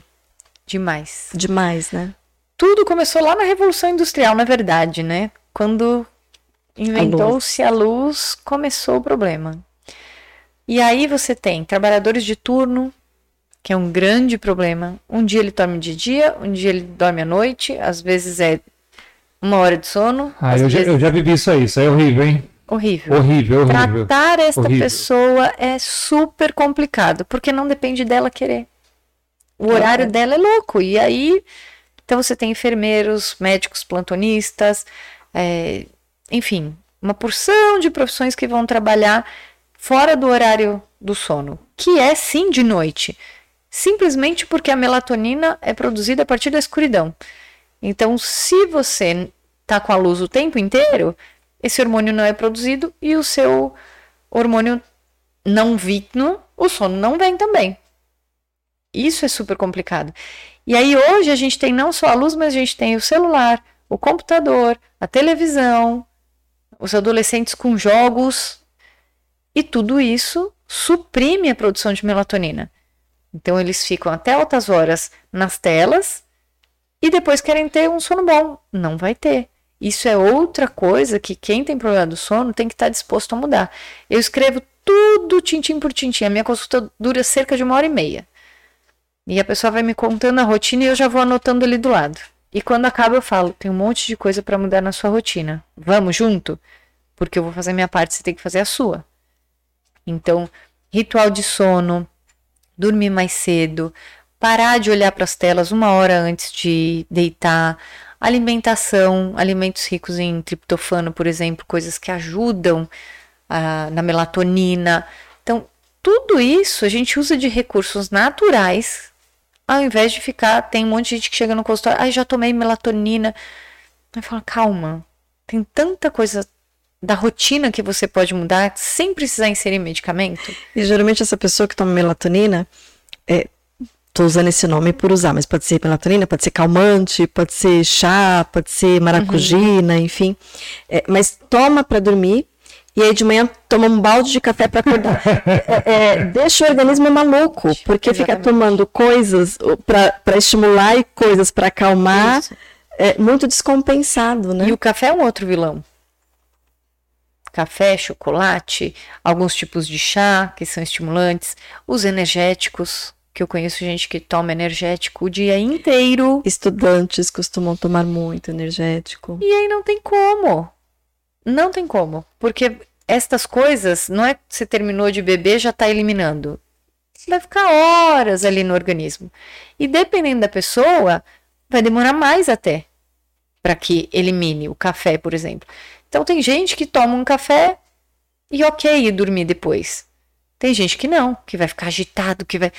Demais. Demais, né? Tudo começou lá na Revolução Industrial, na verdade, né? Quando inventou-se a luz, começou o problema. E aí você tem trabalhadores de turno, que é um grande problema. Um dia ele dorme de dia, um dia ele dorme à noite, às vezes é uma hora de sono. Ah, eu, vezes... já, eu já vivi isso aí, isso é horrível, hein? Horrível. Horrível, horrível. Tratar esta horrível. pessoa é super complicado, porque não depende dela querer. O horário é. dela é louco. E aí, então você tem enfermeiros, médicos, plantonistas, é, enfim, uma porção de profissões que vão trabalhar fora do horário do sono, que é sim de noite, simplesmente porque a melatonina é produzida a partir da escuridão. Então, se você tá com a luz o tempo inteiro, esse hormônio não é produzido e o seu hormônio não vitno, o sono não vem também. Isso é super complicado. E aí hoje a gente tem não só a luz, mas a gente tem o celular, o computador, a televisão, os adolescentes com jogos e tudo isso suprime a produção de melatonina. Então eles ficam até altas horas nas telas e depois querem ter um sono bom. Não vai ter. Isso é outra coisa que quem tem problema do sono tem que estar disposto a mudar. Eu escrevo tudo tintim por tintim. A minha consulta dura cerca de uma hora e meia. E a pessoa vai me contando a rotina e eu já vou anotando ali do lado. E quando acaba eu falo, tem um monte de coisa para mudar na sua rotina. Vamos junto? Porque eu vou fazer minha parte, você tem que fazer a sua. Então, ritual de sono, dormir mais cedo, parar de olhar para as telas uma hora antes de deitar, alimentação, alimentos ricos em triptofano, por exemplo, coisas que ajudam ah, na melatonina. Então, tudo isso a gente usa de recursos naturais, ao invés de ficar. Tem um monte de gente que chega no consultório, ai, já tomei melatonina. Aí fala, calma, tem tanta coisa da rotina que você pode mudar sem precisar inserir medicamento. E geralmente essa pessoa que toma melatonina, é, tô usando esse nome por usar, mas pode ser melatonina, pode ser calmante, pode ser chá, pode ser maracujina, uhum. enfim. É, mas toma para dormir e aí de manhã toma um balde de café para acordar. é, é, deixa o organismo maluco, porque fica tomando coisas para estimular e coisas para acalmar. Isso. É muito descompensado, né? E o café é um outro vilão. Café, chocolate, alguns tipos de chá que são estimulantes, os energéticos, que eu conheço gente que toma energético o dia inteiro. Estudantes costumam tomar muito energético. E aí não tem como. Não tem como. Porque estas coisas, não é que você terminou de beber já está eliminando. Vai ficar horas ali no organismo. E dependendo da pessoa, vai demorar mais até para que elimine o café, por exemplo. Então tem gente que toma um café e ok, e dormir depois. Tem gente que não, que vai ficar agitado, que vai.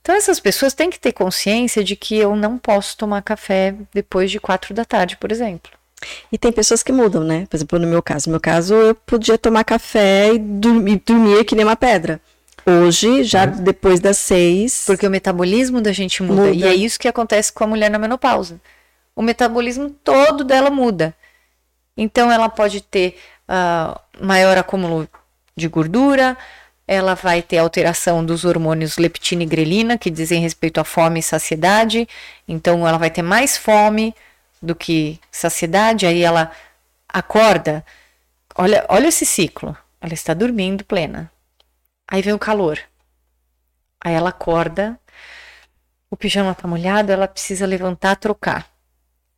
Então, essas pessoas têm que ter consciência de que eu não posso tomar café depois de quatro da tarde, por exemplo. E tem pessoas que mudam, né? Por exemplo, no meu caso. No meu caso, eu podia tomar café e dormir, dormir que nem uma pedra. Hoje, já uhum. depois das seis. Porque o metabolismo da gente muda, muda. E é isso que acontece com a mulher na menopausa. O metabolismo todo dela muda. Então, ela pode ter uh, maior acúmulo de gordura, ela vai ter alteração dos hormônios leptina e grelina, que dizem respeito à fome e saciedade. Então, ela vai ter mais fome do que saciedade. Aí, ela acorda. Olha, olha esse ciclo. Ela está dormindo plena. Aí vem o calor. Aí ela acorda. O pijama está molhado, ela precisa levantar, trocar.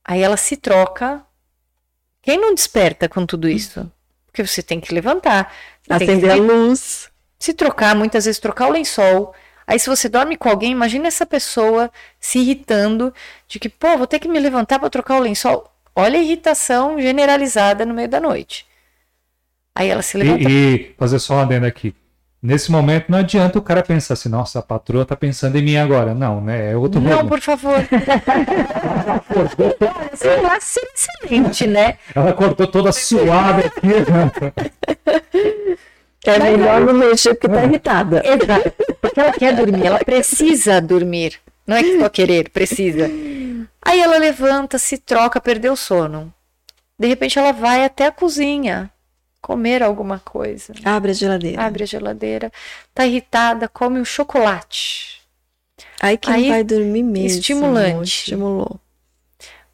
Aí ela se troca. Quem não desperta com tudo isso? Porque você tem que levantar. Acender a luz se trocar, muitas vezes trocar o lençol. Aí, se você dorme com alguém, imagina essa pessoa se irritando de que, pô, vou ter que me levantar para trocar o lençol. Olha a irritação generalizada no meio da noite. Aí ela se levanta. E, e fazer só uma adenda aqui. Nesse momento não adianta o cara pensar assim, nossa, a patroa tá pensando em mim agora. Não, né? É outro Não, por favor. Esse vai ser excelente, né? Ela cortou toda suada aqui. É melhor não mexer porque tá irritada. Exato. Porque ela quer dormir, ela precisa dormir. Não é que só querer, precisa. Aí ela levanta, se troca, perdeu o sono. De repente ela vai até a cozinha comer alguma coisa. Abre a geladeira. Abre a geladeira. Tá irritada, come um chocolate. Aí que Aí, vai dormir mesmo. Estimulante. Estimulou.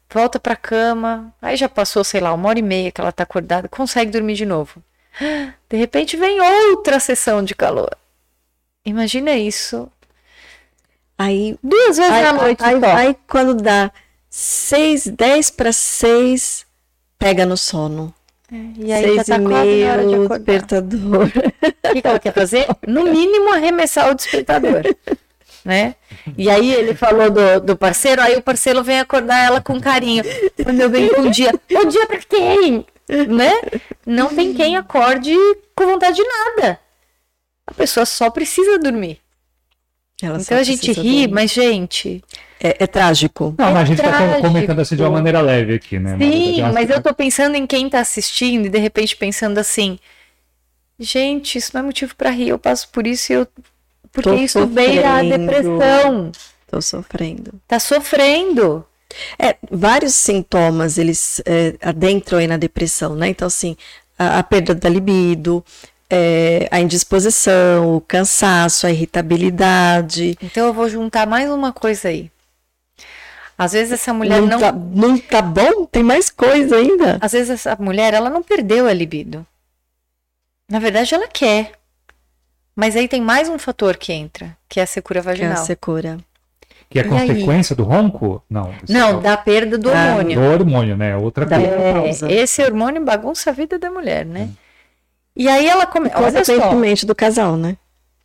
Volta pra cama. Aí já passou, sei lá, uma hora e meia que ela tá acordada. Consegue dormir de novo. De repente vem outra sessão de calor. Imagina isso. Aí duas vezes aí, na noite. Aí, aí, quando dá seis, dez para seis, pega no sono. É, e aí seis já tá e meio, despertador. O que, que ela quer fazer? No mínimo arremessar o despertador. né? E aí ele falou do, do parceiro, aí o parceiro vem acordar ela com carinho. Quando eu venho com dia, o dia pra quem? né? Não tem quem acorde com vontade de nada. A pessoa só precisa dormir. Ela então a gente ri, mas, gente. É, é trágico. Não, é mas a gente está comentando assim de uma maneira leve aqui, né? Sim, mas, mas eu tô pensando em quem tá assistindo e de repente pensando assim. Gente, isso não é motivo para rir, eu passo por isso e eu. Porque tô isso beira a depressão. Tô sofrendo. Tá sofrendo. É, vários sintomas eles é, adentram aí na depressão, né? Então, assim, a, a perda da libido, é, a indisposição, o cansaço, a irritabilidade. Então, eu vou juntar mais uma coisa aí. Às vezes essa mulher não. Não tá, não tá bom? Tem mais coisa ainda. Às vezes essa mulher, ela não perdeu a libido. Na verdade, ela quer. Mas aí tem mais um fator que entra, que é a secura vaginal. Que é a secura. Que é e consequência aí? do ronco? Não. Não, é da perda do ah, hormônio. Do hormônio, né? Outra da, coisa. É, esse hormônio bagunça a vida da mulher, né? Hum. E aí ela começa. Consequentemente do casal, né?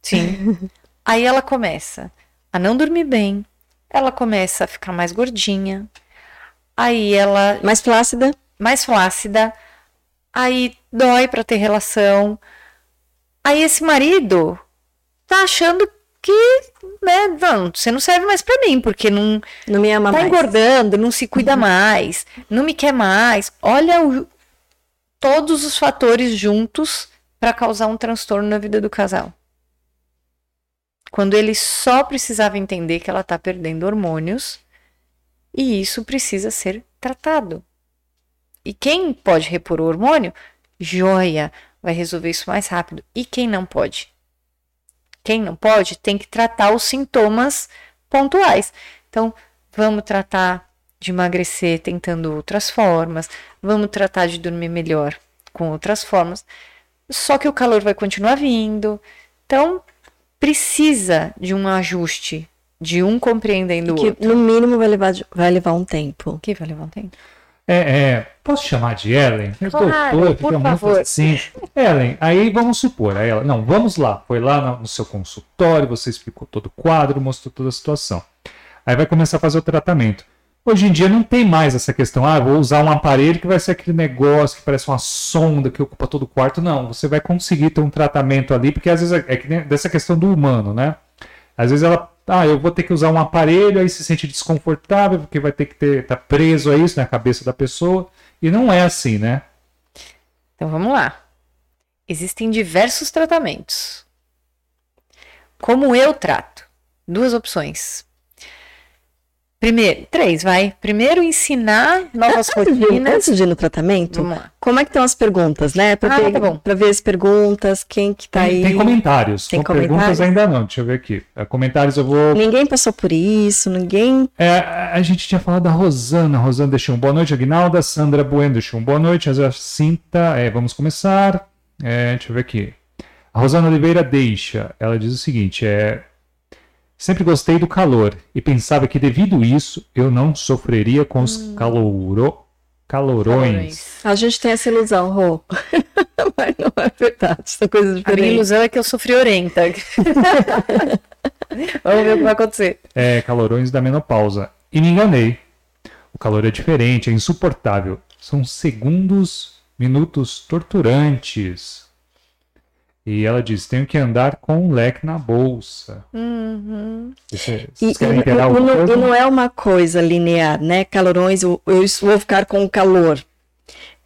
Sim. aí ela começa a não dormir bem. Ela começa a ficar mais gordinha. Aí ela. Mais flácida. Mais flácida. Aí dói para ter relação. Aí esse marido tá achando que, né, não, você não serve mais pra mim, porque não, Não me ama tá mais. engordando, não se cuida mais, não me quer mais. Olha o- todos os fatores juntos para causar um transtorno na vida do casal. Quando ele só precisava entender que ela tá perdendo hormônios e isso precisa ser tratado. E quem pode repor o hormônio, joia, vai resolver isso mais rápido. E quem não pode? Quem não pode tem que tratar os sintomas pontuais. Então, vamos tratar de emagrecer tentando outras formas, vamos tratar de dormir melhor com outras formas. Só que o calor vai continuar vindo. Então, precisa de um ajuste, de um compreendendo o Que outro. no mínimo vai levar, vai levar um tempo. Que vai levar um tempo. É, é, posso chamar de Ellen? É Claro, doutor, por fica muito favor. assim. Ellen, aí vamos supor, aí ela, não, vamos lá, foi lá no, no seu consultório, você explicou todo o quadro, mostrou toda a situação. Aí vai começar a fazer o tratamento. Hoje em dia não tem mais essa questão, ah, vou usar um aparelho que vai ser aquele negócio que parece uma sonda que ocupa todo o quarto. Não, você vai conseguir ter um tratamento ali, porque às vezes é, é dessa questão do humano, né? Às vezes ela, ah, eu vou ter que usar um aparelho, aí se sente desconfortável, porque vai ter que ter, tá preso a isso na cabeça da pessoa. E não é assim, né? Então vamos lá. Existem diversos tratamentos. Como eu trato? Duas opções. Primeiro, três, vai. Primeiro, ensinar novas de, rotinas. antes de ir no tratamento, como é que estão as perguntas, né? Pra, Ah, ver, tá bom. pra ver as perguntas, quem que tá Tem, aí. tem comentários. Tem Com perguntas comentários? ainda não. Deixa eu ver aqui. É, Comentários eu vou. Ninguém passou por isso, ninguém. É, a gente tinha falado da Rosana. Rosana deixou um boa noite. Aguinalda. Sandra Bueno deixou um boa noite. A Jacinta. É, vamos começar. É, deixa eu ver aqui. A Rosana Oliveira deixa. Ela diz o seguinte: é. Sempre gostei do calor e pensava que devido isso eu não sofreria com os caloro... calorões. A gente tem essa ilusão, Rô. Mas não é verdade, são coisas A minha diferentes. ilusão é que eu sou friorenta. Vamos ver o que vai acontecer. É, calorões da menopausa. E me enganei. O calor é diferente, é insuportável. São segundos, minutos torturantes. E ela diz: tenho que andar com um leque na bolsa. Uhum. Vocês, E, vocês e- e e não é uma coisa linear, né? Calorões, eu, eu vou ficar com calor.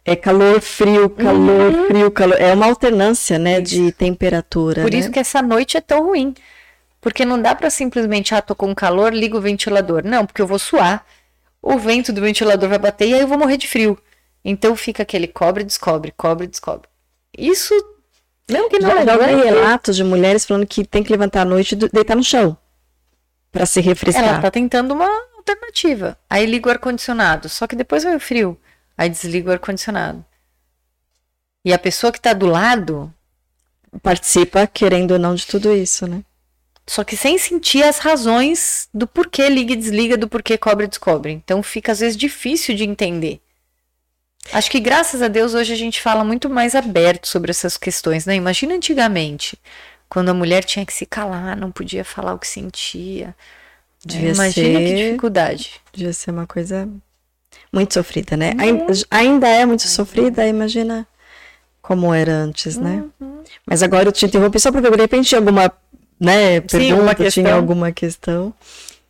É calor, frio, calor, frio, calor. É uma alternância, né, de temperatura. Por né? isso que essa noite é tão ruim. Porque não dá pra simplesmente, ah, tô com calor, liga o ventilador. Não, porque eu vou suar. O vento do ventilador vai bater e aí eu vou morrer de frio. Então fica aquele cobre, descobre, cobre, descobre. Isso, mesmo que não Já, já ouvi levante, relatos de mulheres falando que tem que levantar à noite e deitar no chão para se refrescar. ela tá tentando uma alternativa. Aí liga o ar-condicionado, só que depois vem o frio. Aí desliga o ar-condicionado. E a pessoa que tá do lado, Participa, querendo ou não, de tudo isso, né? só que sem sentir as razões do porquê liga e desliga, do porquê cobre e descobre. Então fica às vezes difícil de entender. Acho que graças a Deus hoje a gente fala muito mais aberto sobre essas questões, né? Imagina antigamente, quando a mulher tinha que se calar, não podia falar o que sentia. Devia Imagina que ser- dificuldade. Devia ser uma coisa muito sofrida, né? Ain- Ainda é muito sofrida, imagina como era antes, né? Uhum. Mas agora eu te interrompi só para ver, de repente tinha alguma né, Sim, pergunta, uma tinha questão. alguma questão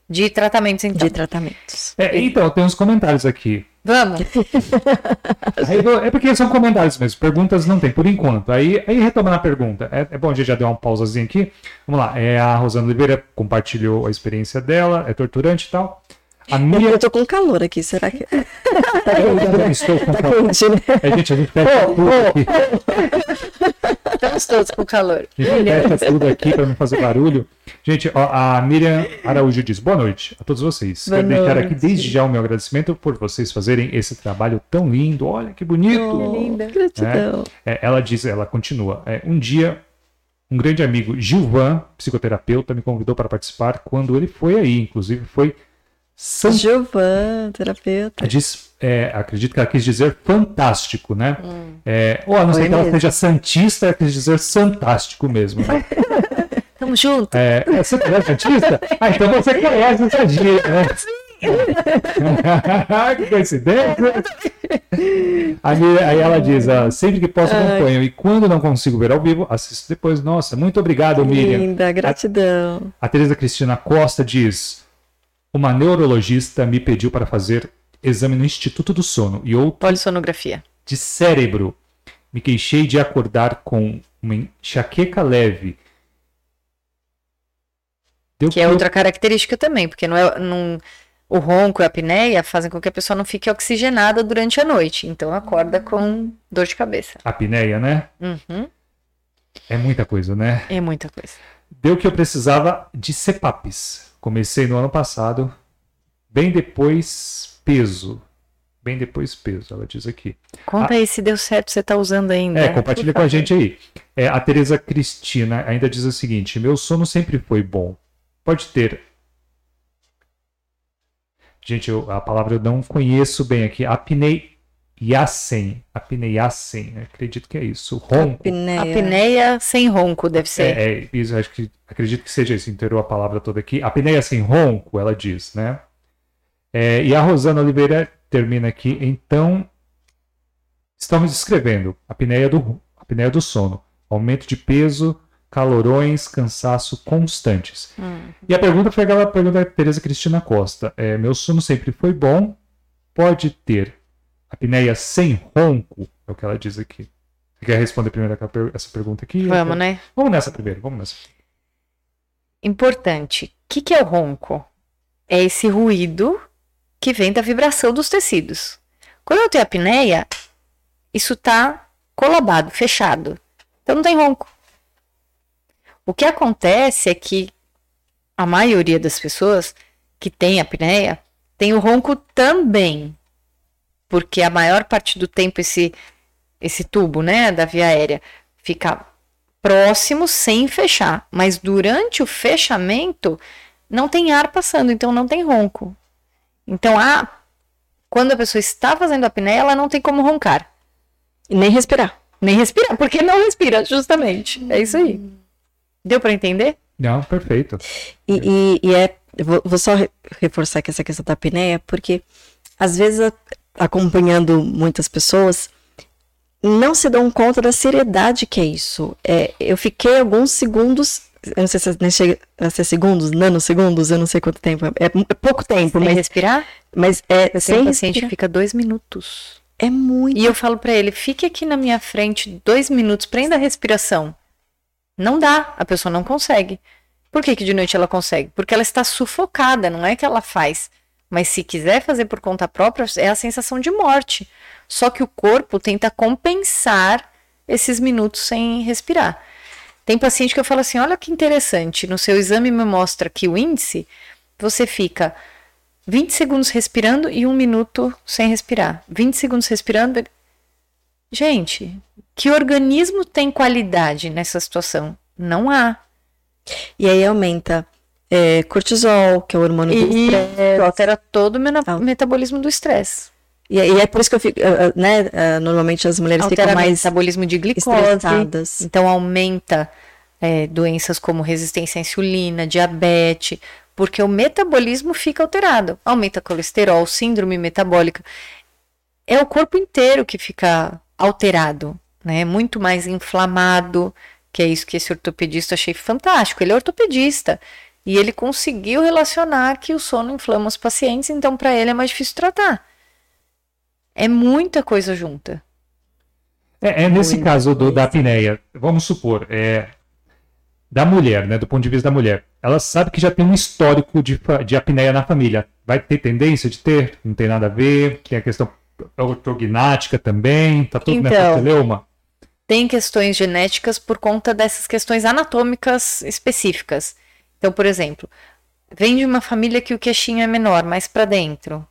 De tratamentos, então. de tratamentos. É, então, tem uns comentários aqui. Vamos. Aí eu- é porque são comentários mesmo, perguntas não tem, por enquanto. Aí, aí retomando a pergunta, é, é bom, a gente já deu uma pausazinha aqui. Vamos lá, é, a Rosana Oliveira compartilhou a experiência dela, é torturante e tal. A Miriam. Eu tô com calor aqui, será que Eu também estou com tá calor. quente, né? É, gente, a gente fecha tudo aqui. Estamos todos com calor. A gente fecha tudo aqui para não fazer barulho. Gente, ó, a Miriam Araújo diz: boa noite a todos vocês. Boa Quero deixar aqui noite. desde já o meu agradecimento por vocês fazerem esse trabalho tão lindo. Olha que bonito. linda. Gratidão. É, ela diz, ela continua. é, um dia, um grande amigo, Gilvan, psicoterapeuta, me convidou para participar quando ele foi aí. Inclusive, foi san- Gilvan, terapeuta. diz, é, acredito que ela quis dizer fantástico, né? É, ou a não ser que ela seja santista, ela quis dizer fantástico mesmo. né? Tamo junto. É, é, você é santista? Ah, então você conhece essa dia, né? que coincidência! Aí, aí ela diz: ah, sempre que posso acompanho, e quando não consigo ver ao vivo, assisto depois. Nossa, muito obrigado, Miriam. Linda, gratidão. A, a Teresa Cristina Costa diz: Uma neurologista me pediu para fazer exame no Instituto do Sono e outro Polissonografia. de cérebro. Me queixei de acordar com uma enxaqueca leve. Deu Que é eu- outra característica também, porque não é, não, o ronco e a apneia fazem com que a pessoa não fique oxigenada durante a noite. Então acorda com dor de cabeça. apneia, né? Uhum, É muita coisa, né? é muita coisa. Deu que eu precisava de CEPAPs. Comecei no ano passado, bem depois peso. Bem depois peso, ela diz aqui. Conta aí se deu certo, você tá usando ainda. É, compartilha com a gente aí. É, a Tereza Cristina ainda diz o seguinte: meu sono sempre foi bom. Pode ter. Gente, eu- a palavra eu não conheço bem aqui. Apneiasen. Apneiasen, acredito que é isso. Ronco. Apneia. Apneia sem ronco, deve ser. É, é isso, acho que acredito que seja isso, inteirou a palavra toda aqui. Apneia sem ronco, ela diz, né? É, e a Rosana Oliveira termina aqui, então estamos descrevendo a apneia do, apneia do sono, aumento de peso, calorões, cansaço constantes. Hum. E a pergunta foi aquela pergunta da Tereza Cristina Costa. É, meu sono sempre foi bom, pode ter apneia sem ronco, é o que ela diz aqui. Você quer responder primeiro essa pergunta aqui? Vamos, né? Vamos nessa primeiro, vamos nessa. Importante. O que, que é o ronco? É esse ruído que vem da vibração dos tecidos. Quando eu tenho apneia, isso tá colabado, fechado. Então não tem ronco. O que acontece é que a maioria das pessoas que tem apneia tem o ronco também. Porque a maior parte do tempo esse esse tubo, né, da via aérea fica próximo sem fechar, mas durante o fechamento não tem ar passando, então não tem ronco. Então, a, quando a pessoa está fazendo a apneia, ela não tem como roncar, E nem respirar. nem respirar, porque não respira, justamente. É isso aí. Deu para entender? Não, perfeito. E, e- e é. Vou, vou só re- reforçar que essa questão da apneia, porque às vezes a- acompanhando muitas pessoas não se dão conta da seriedade que é isso. É, eu fiquei alguns segundos, eu não sei se nem chega a ser segundos, nanosegundos, eu não sei quanto tempo, é, é pouco tempo, Sem mas, respirar? mas é Eu sem um paciente que fica dois minutos. É muito. E eu falo para ele, fique aqui na minha frente dois minutos, prenda a respiração. Não dá, a pessoa não consegue. Por que, que de noite ela consegue? Porque ela está sufocada, não é que ela faz. Mas se quiser fazer por conta própria, é a sensação de morte. Só que o corpo tenta compensar esses minutos sem respirar. Tem paciente que eu falo assim: olha que interessante, no seu exame me mostra que o índice, você fica 20 segundos respirando e um minuto sem respirar. 20 segundos respirando. Gente, que organismo tem qualidade nessa situação? Não há. E aí aumenta é, cortisol, que é o hormônio do E estresse. altera todo o Ah. metabolismo do estresse. E, e é por isso que eu fico, né? ah, normalmente as mulheres Altera ficam mais metabolismo de glicose. estressadas. Então aumenta é, doenças como resistência à insulina, diabetes, porque o metabolismo fica alterado. Aumenta colesterol, síndrome metabólica. É o corpo inteiro que fica alterado, né? Muito mais inflamado, que é isso que esse ortopedista achei fantástico. Ele é ortopedista e ele conseguiu relacionar que o sono inflama os pacientes, então para ele é mais difícil tratar. É muita coisa junta. É, é nesse caso do, da apneia, vamos supor, é, da mulher, né, do ponto de vista da mulher, ela sabe que já tem um histórico de, de apneia na família. Vai ter tendência de ter? Não tem nada a ver. Tem a questão ortognática também. Tá tudo nessa Então. celeuma? tem questões genéticas por conta dessas questões anatômicas específicas. Então, por exemplo, vem de uma família que o queixinho é menor, mais para dentro.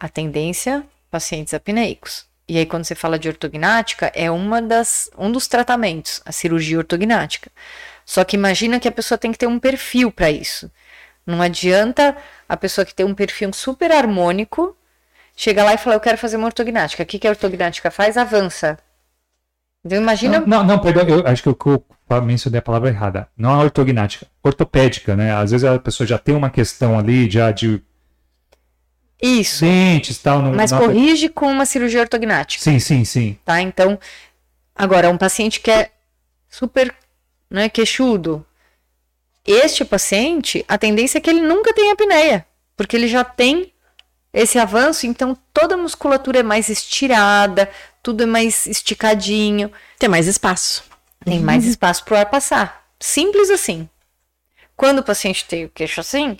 A tendência, pacientes apneicos. E aí, quando você fala de ortognática, é uma das, um dos tratamentos, a cirurgia ortognática. Só que imagina que a pessoa tem que ter um perfil para isso. Não adianta a pessoa que tem um perfil super harmônico chegar lá e falar, eu quero fazer uma ortognática. O que, que a ortognática faz? Avança. Então, imagina Não, não, não, perdão, eu acho que eu, que eu mencionei a palavra errada. Não é ortognática, ortopédica, né? Às vezes a pessoa já tem uma questão ali já de Isso. dentes tal. Não, Mas não- corrige com uma cirurgia ortognática, Sim, sim, sim. tá? Então, agora, um paciente que é super né, queixudo, este paciente, a tendência é que ele nunca tenha apneia, porque ele já tem esse avanço, então toda a musculatura é mais estirada, tudo é mais esticadinho, Tem mais espaço. Tem mais espaço para o ar passar. Simples assim. Quando o paciente tem o queixo assim,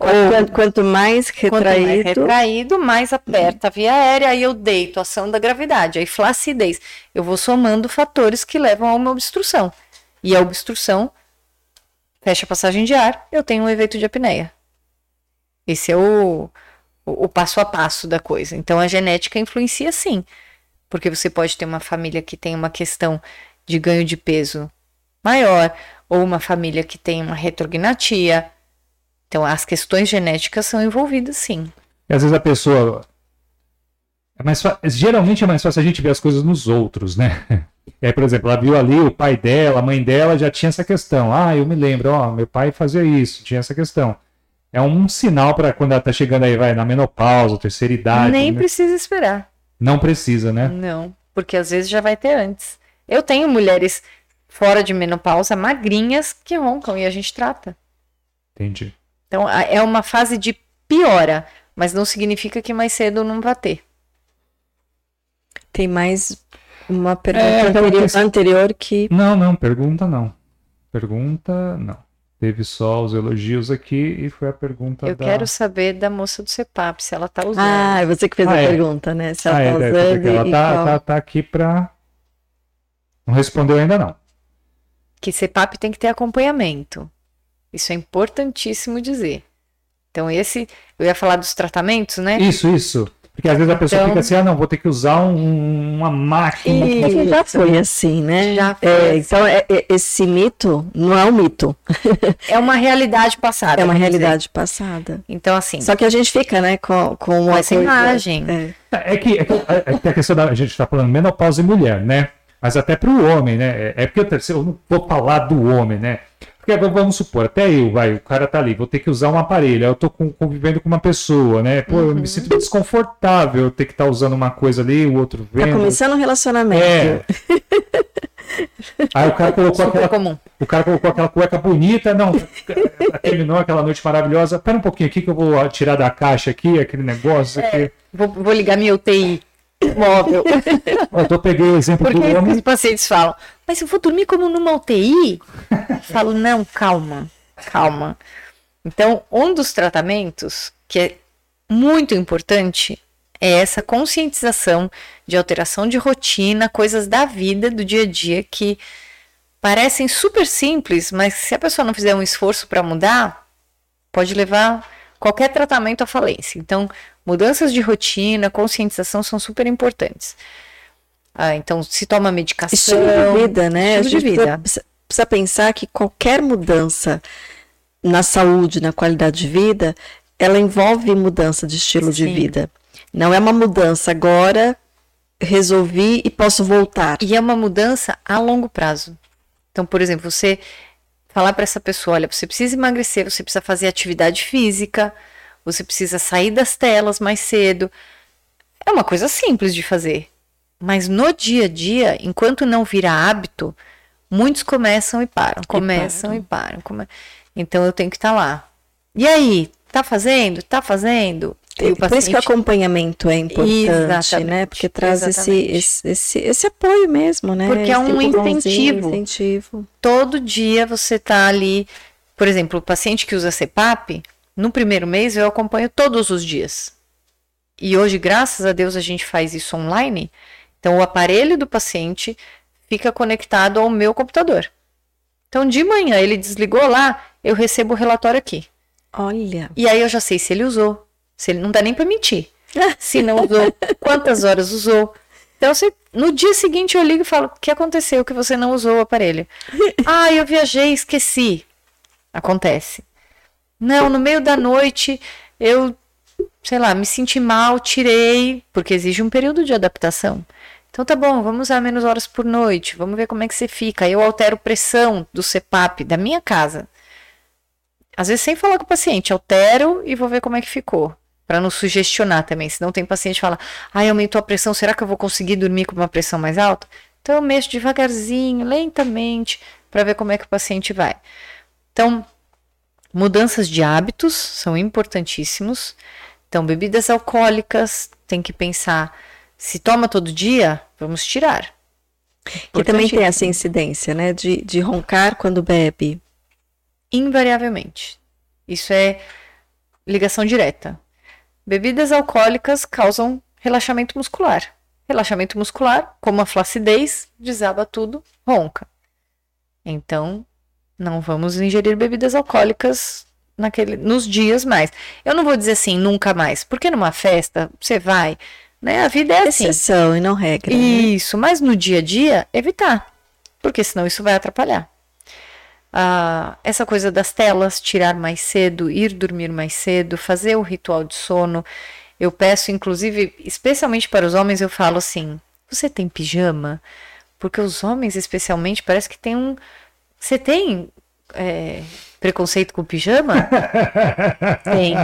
Quanto, quanto mais Quanto mais retraído, retraído, mais aperta a via aérea, aí eu deito, ação da gravidade, aí flacidez. Eu vou somando fatores que levam a uma obstrução. E a obstrução fecha a passagem de ar, eu tenho um evento de apneia. Esse é o, o, o passo a passo da coisa. Então a genética influencia sim. Porque você pode ter uma família que tem uma questão de ganho de peso maior, ou uma família que tem uma retrognatia. Então as questões genéticas são envolvidas sim. E às vezes a pessoa. É mais fa- Geralmente é mais fácil a gente ver as coisas nos outros, né? E aí, por exemplo, ela viu ali o pai dela, a mãe dela já tinha essa questão. Ah, eu me lembro, ó, meu pai fazia isso, tinha essa questão. É um sinal para quando ela tá chegando aí, vai, na menopausa, terceira idade. Nem né? precisa esperar. Não precisa, né? Não, porque às vezes já vai ter antes. Eu tenho mulheres fora de menopausa, magrinhas, que roncam e a gente trata. Entendi. Então é uma fase de piora, mas não significa que mais cedo não vai ter. tem mais uma pergunta É, anterior, questão- anterior que. Não, não, pergunta não. Pergunta não. Teve só os elogios aqui e foi a pergunta Eu da... quero saber da moça do CEPAP, se ela tá usando. Ah, é você que fez Ah, a é. pergunta, né? Se ela Ah, tá é, usando porque ela e tá, qual- tá, tá aqui pra... Não respondeu ainda não. Que CEPAP tem que ter acompanhamento. Isso é importantíssimo dizer. Então esse, eu ia falar dos tratamentos, né? Isso, isso. Porque às vezes a pessoa Então- fica assim, ah, não, vou ter que usar um- uma máquina. E que- já foi assim, né? Já foi É, assim. Então, é- é- esse mito não é um mito, É uma realidade passada. é uma vamos dizer. realidade passada. Então, assim, Só que a gente fica, né, com, com com essa coisa- imagem. É. É que, é que, é que a questão da. A gente está falando menopausa e mulher, né? Mas até para o homem, né? É, é porque eu, eu não vou falar do homem, né? Porque vamos supor, até eu, vai, o cara tá ali, vou ter que usar um aparelho, aí eu tô com- convivendo com uma pessoa, né? Pô, eu me sinto desconfortável ter que estar usando uma coisa ali, o outro Tá vendo. começando um relacionamento. É. Aí o cara colocou Super aquela comum. O cara colocou aquela cueca bonita, não, terminou aquela noite maravilhosa. Pera um pouquinho aqui que eu vou tirar da caixa aqui, aquele negócio aqui. Vou, vou ligar minha UTI móvel. Eu peguei o exemplo Porque do os homem. pacientes falam, mas eu vou dormir como numa UTI? Eu falo, não, calma, calma. Então, um dos tratamentos que é muito importante é essa conscientização de alteração de rotina, coisas da vida, do dia a dia que parecem super simples, mas se a pessoa não fizer um esforço para mudar, pode levar qualquer tratamento à falência. Então, mudanças de rotina, conscientização são super importantes. Ah, então, se toma medicação. Estilo de vida, né? Estilo de vida. Precisa, precisa pensar que qualquer mudança na saúde, na qualidade de vida, ela envolve mudança de estilo de Sim. vida. Não é uma mudança agora, resolvi e posso voltar. E é uma mudança a longo prazo. Então, por exemplo, você falar para essa pessoa, olha, você precisa emagrecer, você precisa fazer atividade física, você precisa sair das telas mais cedo. É uma coisa simples de fazer. Mas no dia a dia, enquanto não vira hábito, muitos começam e param, começam e param. come- Então eu tenho que estar lá. E aí, tá fazendo? Tá fazendo? E o Por isso que o acompanhamento é importante, Exatamente, né? Porque traz esse, esse, esse, esse apoio mesmo, né? Porque é um incentivo. incentivo. todo dia você tá ali. Por exemplo, o paciente que usa CPAP, no primeiro mês eu acompanho todos os dias. E hoje, graças a Deus, a gente faz isso online. Então, o aparelho do paciente fica conectado ao meu computador. Então, de manhã ele desligou lá, eu recebo o relatório aqui. Olha, E aí eu já sei se ele usou, se ele não dá nem para mentir. Se não usou, quantas horas usou. Então, você, no dia seguinte eu ligo e falo: o que aconteceu que você não usou o aparelho? ah, eu viajei, esqueci. Acontece. Não, no meio da noite eu, sei lá, me senti mal, tirei, porque exige um período de adaptação. Então tá bom, vamos usar menos horas por noite, vamos ver como é que você fica. Eu altero pressão do CPAP da minha casa. Às vezes sem falar com o paciente, altero e vou ver como é que ficou. Para não sugestionar também. Senão tem paciente que fala, ai, aumentou a pressão, será que eu vou conseguir dormir com uma pressão mais alta? Então eu mexo devagarzinho, lentamente, para ver como é que o paciente vai. Então, mudanças de hábitos são importantíssimos. Então, bebidas alcoólicas, tem que pensar, se toma todo dia, vamos tirar. E também tem essa incidência, né, de, de roncar quando bebe. Invariavelmente. Isso é ligação direta. Bebidas alcoólicas causam relaxamento muscular. Relaxamento muscular, como a flacidez, desaba tudo, ronca. Então, não vamos ingerir bebidas alcoólicas naquele, nos dias mais. Eu não vou dizer assim, nunca mais, porque numa festa você vai, né? A vida é assim. Exceção e não regra. Né? Isso, né? mas no dia a dia, evitar, porque senão isso vai atrapalhar. Ah, essa coisa das telas, tirar mais cedo, ir dormir mais cedo, fazer o ritual de sono. Eu peço, inclusive, especialmente para os homens, eu falo assim: você tem pijama? Porque os homens, especialmente, parece que tem um. Você tem é, preconceito com pijama? tem.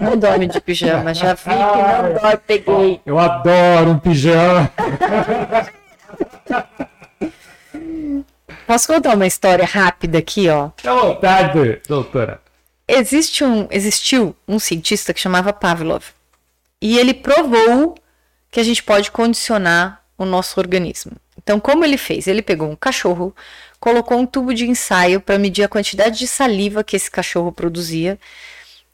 Não dorme de pijama. Já vi que não dorme, peguei. Eu adoro um pijama. Posso contar uma história rápida aqui, ó? À vontade, doutora. Existe um, existiu um cientista que chamava Pavlov. E ele provou que a gente pode condicionar o nosso organismo. Então, como ele fez? Ele pegou um cachorro, colocou um tubo de ensaio para medir a quantidade de saliva que esse cachorro produzia.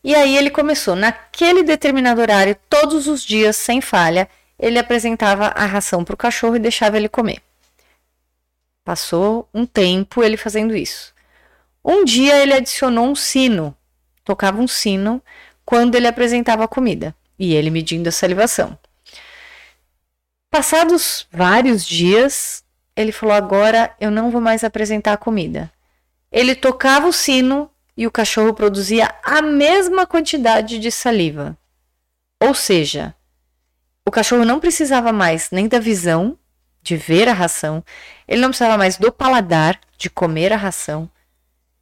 E aí ele começou, naquele determinado horário, todos os dias, sem falha, ele apresentava a ração para o cachorro e deixava ele comer. Passou um tempo ele fazendo isso. Um dia ele adicionou um sino, tocava um sino quando ele apresentava a comida e ele medindo a salivação. Passados vários dias, ele falou: Agora eu não vou mais apresentar a comida. Ele tocava o sino e o cachorro produzia a mesma quantidade de saliva. Ou seja, o cachorro não precisava mais nem da visão de ver a ração, ele não precisava mais do paladar de comer a ração,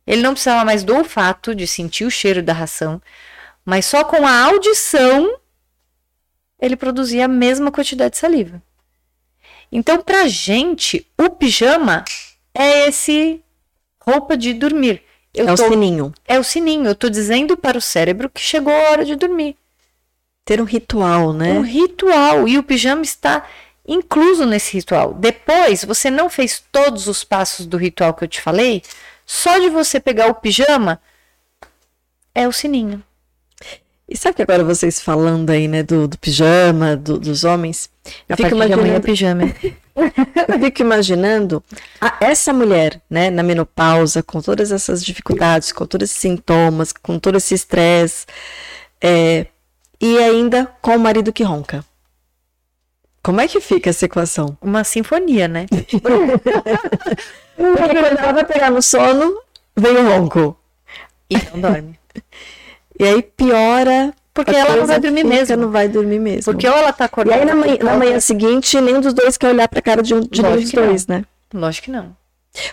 ele não precisava mais do olfato de sentir o cheiro da ração, mas só com a audição ele produzia a mesma quantidade de saliva. Então, pra gente, o pijama é esse roupa de dormir. Eu é tô, o sininho. É o sininho. Eu tô dizendo para o cérebro que chegou a hora de dormir. Ter um ritual, né? Um ritual. E o pijama está incluso nesse ritual. Depois, você não fez todos os passos do ritual que eu te falei, só de você pegar o pijama é o sininho. E sabe que agora vocês falando aí, né, do, do pijama, do, dos homens, eu fico imaginando pijama. eu fico imaginando a, essa mulher, né, na menopausa, com todas essas dificuldades, com todos esses sintomas, com todo esse estresse, é, e ainda com o marido que ronca. Como é que fica essa equação? Uma sinfonia, né? Porque quando ela vai pegar no sono, vem o ronco. E não dorme. E aí piora. Porque ela não vai dormir mesmo. não vai dormir mesmo. Porque ou ela tá acordada. E aí na manhã, na manhã seguinte, nenhum dos dois quer olhar pra cara de um de dos dois, não. né? Lógico que não.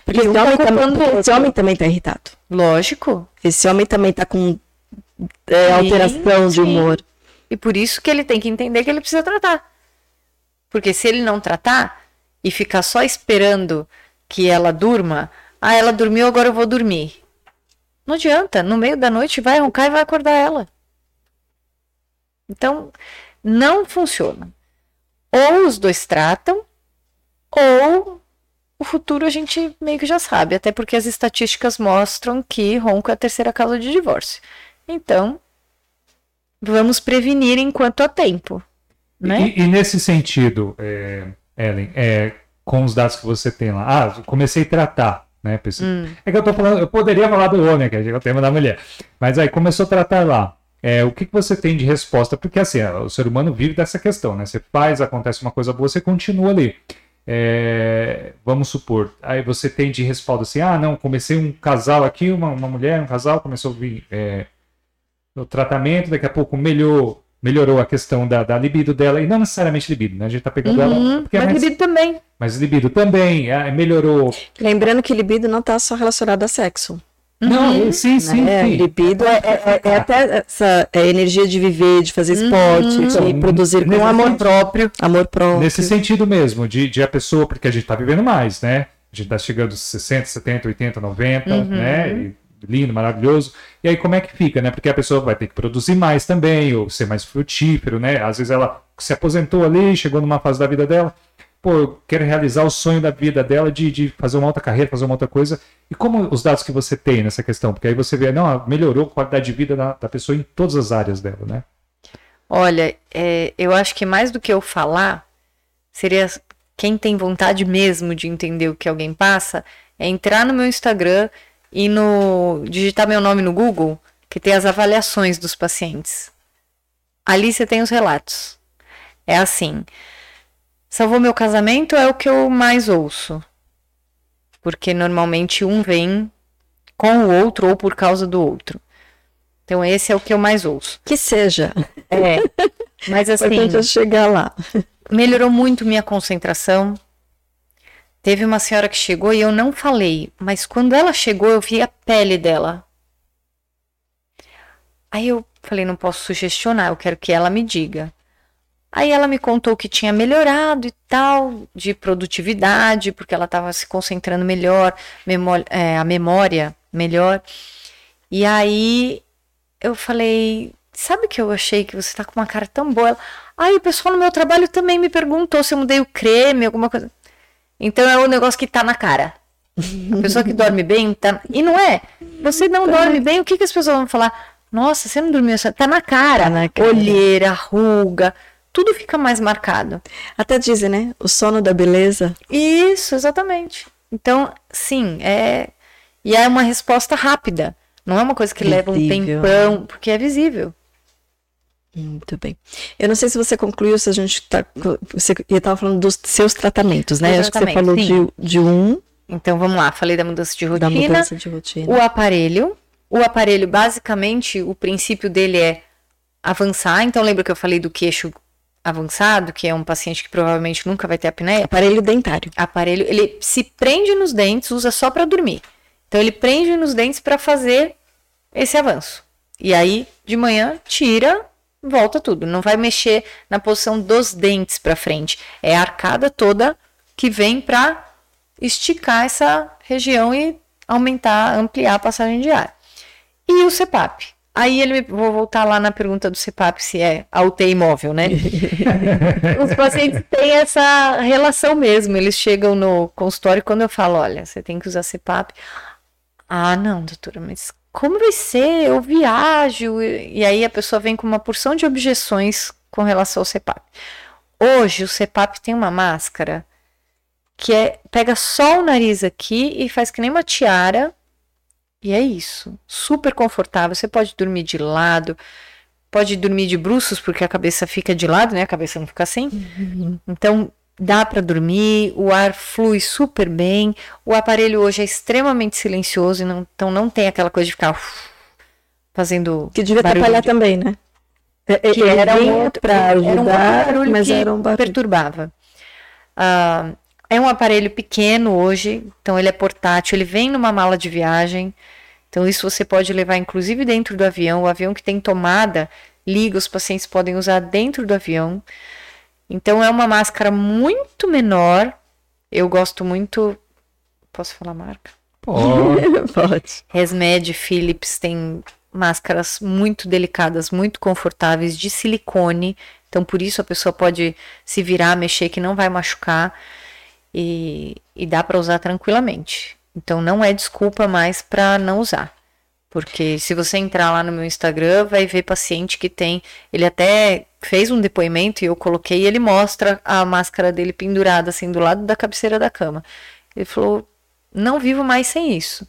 Porque esse, tá homem, também, esse homem também tá irritado. Lógico. Esse homem também tá com é, alteração sim. de humor. E por isso que ele tem que entender que ele precisa tratar. Porque se ele não tratar e ficar só esperando que ela durma, ah, ela dormiu, agora eu vou dormir. Não adianta, no meio da noite vai roncar e vai acordar ela. Então, não funciona. Ou os dois tratam, ou o futuro a gente meio que já sabe, até porque as estatísticas mostram que ronco é a terceira causa de divórcio. Então, vamos prevenir enquanto há tempo. Né? E, e nesse sentido, é, Ellen, é, com os dados que você tem lá, ah, comecei a tratar, né? Hum. É que eu tô falando, eu poderia falar do homem, que é o tema da mulher, mas aí começou a tratar lá. É, o que, que você tem de resposta? Porque assim, o ser humano vive dessa questão, né? Você faz, acontece uma coisa boa, você continua ali. É, vamos supor, aí você tem de respaldo assim, ah, não, comecei um casal aqui, uma, uma mulher, um casal, começou a vir é, o tratamento, daqui a pouco melhorou, melhorou a questão da, da libido dela, e não necessariamente libido, né? A gente tá pegando uhum, ela. Mas é mais, libido também. Mas libido também, é, melhorou. Lembrando que libido não tá só relacionado a sexo. Não, sim, sim, né? sim. Libido é, é- é até essa é energia de viver, de fazer esporte, de Então, produzir com amor sentido- próprio. Amor próprio. Nesse sentido mesmo, de, de a pessoa, porque a gente tá vivendo mais, né? A gente tá chegando aos 60, 70, 80, 90, né? E lindo, maravilhoso. E aí como é que fica, né? Porque a pessoa vai ter que produzir mais também, ou ser mais frutífero, né? Às vezes ela se aposentou ali, chegou numa fase da vida dela, pô, eu quero realizar o sonho da vida dela de, de fazer uma outra carreira, fazer uma outra coisa. E como os dados que você tem nessa questão? Porque aí você vê, não, melhorou a qualidade de vida da, da pessoa em todas as áreas dela, né? Olha, é, eu acho que mais do que eu falar, seria quem tem vontade mesmo de entender o que alguém passa, é entrar no meu Instagram e no digitar meu nome no Google, que tem as avaliações dos pacientes. Ali você tem os relatos. É assim: salvou meu casamento é o que eu mais ouço. Porque normalmente um vem com o outro ou por causa do outro. Então esse é o que eu mais ouço. Que seja. É. Mas assim, chegar lá. melhorou muito minha concentração. Teve uma senhora que chegou e eu não falei, mas quando ela chegou eu vi a pele dela. Aí eu falei, não posso sugestionar, eu quero que ela me diga. Aí ela me contou que tinha melhorado e tal, de produtividade, porque ela estava se concentrando melhor, memó- é, a memória melhor. E aí eu falei, sabe que eu achei que você tá com uma cara tão boa? Aí o pessoal no meu trabalho também me perguntou se eu mudei o creme, alguma coisa. Então é o negócio que tá na cara. A pessoa que dorme bem, tá... e não é. Você não dorme bem, o que, que as pessoas vão falar? Nossa, você não dormiu, tá na cara. Tá na cara. Olheira, ruga, tudo fica mais marcado. Até dizem, né? O sono da beleza. Isso, exatamente. Então, sim, é. E é uma resposta rápida. Não é uma coisa que leva um Visível. tempão, porque é visível. Muito bem. Eu não sei se você concluiu, se a gente tá. Você estava falando dos seus tratamentos, né? Acho que você falou de, de um, Então vamos lá, falei da mudança de da rotina. mudança de rotina. O aparelho. O aparelho, basicamente, o princípio dele é avançar. Então, lembra que eu falei do queixo avançado, que é um paciente que provavelmente nunca vai ter apneia? Aparelho dentário. Aparelho, ele se prende nos dentes, usa só para dormir. Então, ele prende nos dentes para fazer esse avanço. E aí, de manhã, tira, volta tudo. Não vai mexer na posição dos dentes para frente. É a arcada toda que vem para esticar essa região e aumentar, ampliar a passagem de ar. E o CPAP? Aí ele vou voltar lá na pergunta do CPAP se é a UTI imóvel, né? Os pacientes têm essa relação mesmo. Eles chegam no consultório quando eu falo, olha, você tem que usar CPAP. Ah, não, doutora, mas como vai ser? Eu viajo. E aí a pessoa vem com uma porção de objeções com relação ao CPAP. Hoje o CPAP tem uma máscara que é pega só o nariz aqui e faz que nem uma tiara. E é isso. Super confortável. Você pode dormir de lado, pode dormir de bruços porque a cabeça fica de lado, né? A cabeça não fica assim. Então dá para dormir, o ar flui super bem. O aparelho hoje é extremamente silencioso, não- então não tem aquela coisa de ficar uf, fazendo Que devia barulho atrapalhar também, né? É- que ele era um era um outro ajudar, barulho mas que era um barulho. perturbava. Ah, é um aparelho pequeno hoje, então ele é portátil, ele vem numa mala de viagem. Então isso você pode levar inclusive dentro do avião. O avião que tem tomada liga, os pacientes podem usar dentro do avião. Então é uma máscara muito menor. Eu gosto muito. Posso falar marca? Pô, Pode. Resmed, Philips tem máscaras muito delicadas, muito confortáveis, de silicone. Então, por isso a pessoa pode se virar, mexer, que não vai machucar. E, e dá para usar tranquilamente. Então, não é desculpa mais para não usar. Porque se você entrar lá no meu Instagram, vai ver paciente que tem. Ele até fez um depoimento e eu coloquei e ele mostra a máscara dele pendurada assim do lado da cabeceira da cama. Ele falou: não vivo mais sem isso.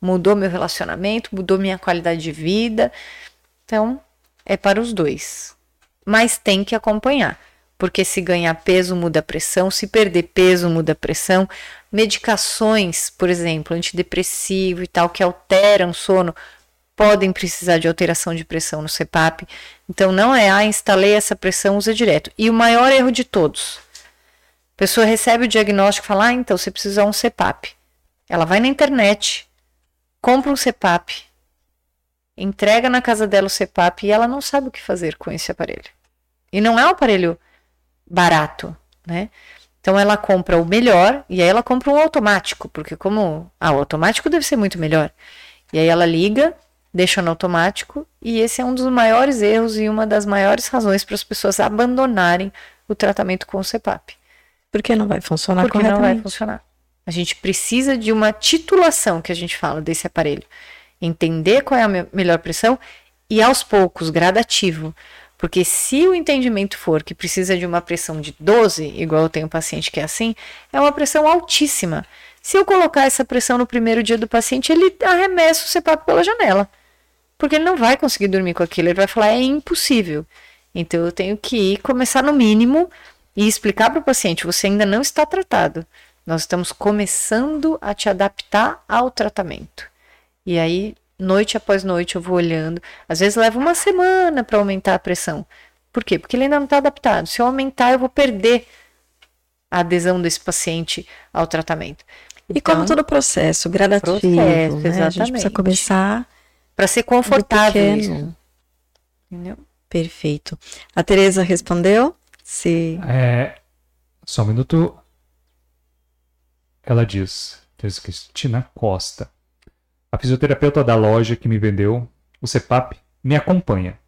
Mudou meu relacionamento, mudou minha qualidade de vida. Então, é para os dois. Mas tem que acompanhar. Porque se ganhar peso, muda a pressão. Se perder peso, muda a pressão. Medicações, por exemplo, antidepressivo e tal, que alteram o sono, podem precisar de alteração de pressão no CPAP. Então, não é, ah, instalei essa pressão, usa direto. E o maior erro de todos. A pessoa recebe o diagnóstico e fala, ah, então você precisa usar um CPAP. Ela vai na internet, compra um CPAP, entrega na casa dela o CPAP e ela não sabe o que fazer com esse aparelho. E não é um aparelho barato, né? Então ela compra o melhor e aí ela compra um automático, porque como ah, o automático deve ser muito melhor. E aí ela liga, deixa no automático e esse é um dos maiores erros e uma das maiores razões para as pessoas abandonarem o tratamento com o CPAP. Porque não vai funcionar Porque não vai funcionar. A gente precisa de uma titulação que a gente fala desse aparelho. Entender qual é a me melhor pressão e aos poucos, gradativo. Porque se o entendimento for que precisa de uma pressão de 12, igual eu tenho um paciente que é assim, é uma pressão altíssima. Se eu colocar essa pressão no primeiro dia do paciente, ele arremessa o CPAP pela janela. Porque ele não vai conseguir dormir com aquilo, ele vai falar é impossível. Então eu tenho que começar no mínimo e explicar para o paciente: você ainda não está tratado. Nós estamos começando a te adaptar ao tratamento. E aí, noite após noite, eu vou olhando. Às vezes leva uma semana para aumentar a pressão. Por quê? Porque ele ainda não está adaptado. Se eu aumentar, eu vou perder a adesão desse paciente ao tratamento. E então, como todo processo, gradativo, processo, né? A gente precisa começar para ser confortável. Entendeu? Perfeito. A Tereza respondeu? Se é, só um minuto. Ela diz, Teresa Cristina Costa. A fisioterapeuta da loja que me vendeu o CEPAP me acompanha.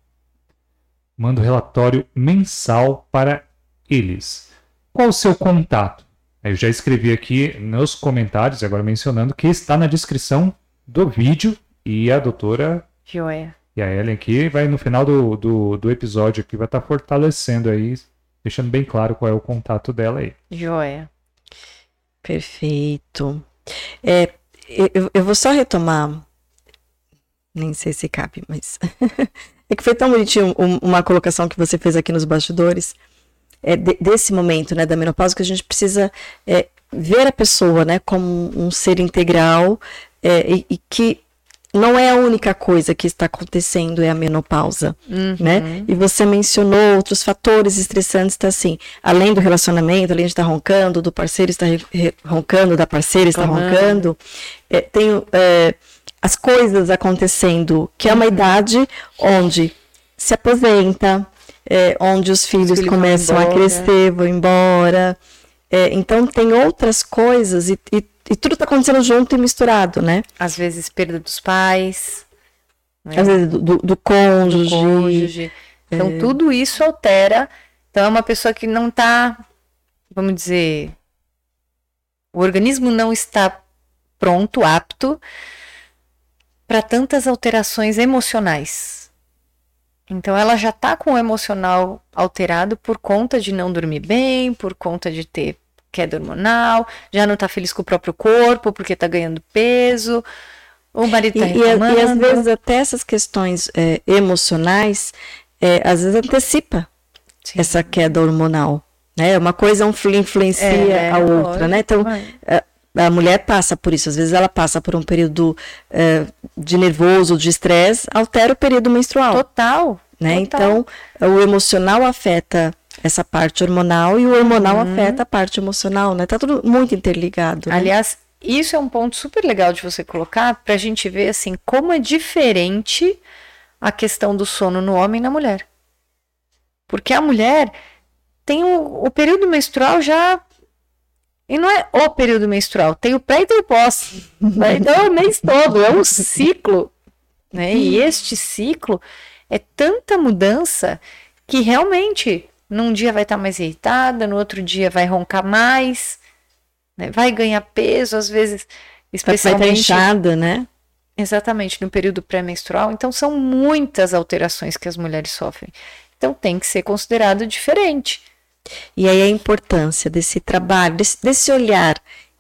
Mando relatório mensal para eles. Qual o seu contato? Eu já escrevi aqui nos comentários, agora mencionando, que está na descrição do vídeo e a doutora Joia. E a Ellen aqui vai no final do, do, do episódio aqui vai estar tá fortalecendo aí, deixando bem claro qual é o contato dela aí. Joia. Perfeito. É, eu, eu vou só retomar, nem sei se cabe, mas é que foi tão bonitinho uma colocação que você fez aqui nos bastidores, é, de, desse momento, né, da menopausa, que a gente precisa é, ver a pessoa, né, como um ser integral é, e, e que não é a única coisa que está acontecendo é a menopausa, uhum. né? E você mencionou outros fatores estressantes, tá assim, além do relacionamento, além de estar roncando, do parceiro estar roncando, da parceira estar roncando, é, tem é, as coisas acontecendo, que é uma uhum. idade onde se aposenta, é, onde os filhos, os filhos começam a crescer, vão embora. É, então tem outras coisas e, e e tudo tá acontecendo junto e misturado, né? Às vezes perda dos pais. Né? Às vezes do, do, do cônjuge. Do cônjuge. Então é... tudo isso altera. Então é uma pessoa que não tá, vamos dizer, o organismo não está pronto, apto para tantas alterações emocionais. Então ela já tá com o emocional alterado por conta de não dormir bem, por conta de ter queda hormonal, já não tá feliz com o próprio corpo porque tá ganhando peso, o marido tá e, reclamando. E, e às vezes até essas questões é, emocionais, é, às vezes antecipa Sim. essa queda hormonal, né? Uma coisa influencia é, a outra, né? Então, a, a, mulher passa por isso, às vezes ela passa por um período é, de nervoso, de estresse, altera o período menstrual. Total. Né? Total. Então, o emocional afeta essa parte hormonal e o hormonal uhum. afeta a parte emocional, né? Tá tudo muito interligado. Né? Aliás, isso é um ponto super legal de você colocar para a gente ver assim como é diferente a questão do sono no homem e na mulher. Porque a mulher tem o, o período menstrual já e não é o período menstrual, tem o pré e tem o pós. Né? Então é o mês todo, é um ciclo. Né? E este ciclo é tanta mudança que realmente num dia vai estar tá mais irritada, no outro dia vai roncar mais, né? vai ganhar peso, às vezes, especialmente. Vai estar inchada, né? Exatamente, no período pré-menstrual. Então, são muitas alterações que as mulheres sofrem. Então, tem que ser considerado diferente. E aí a importância desse trabalho, desse, desse olhar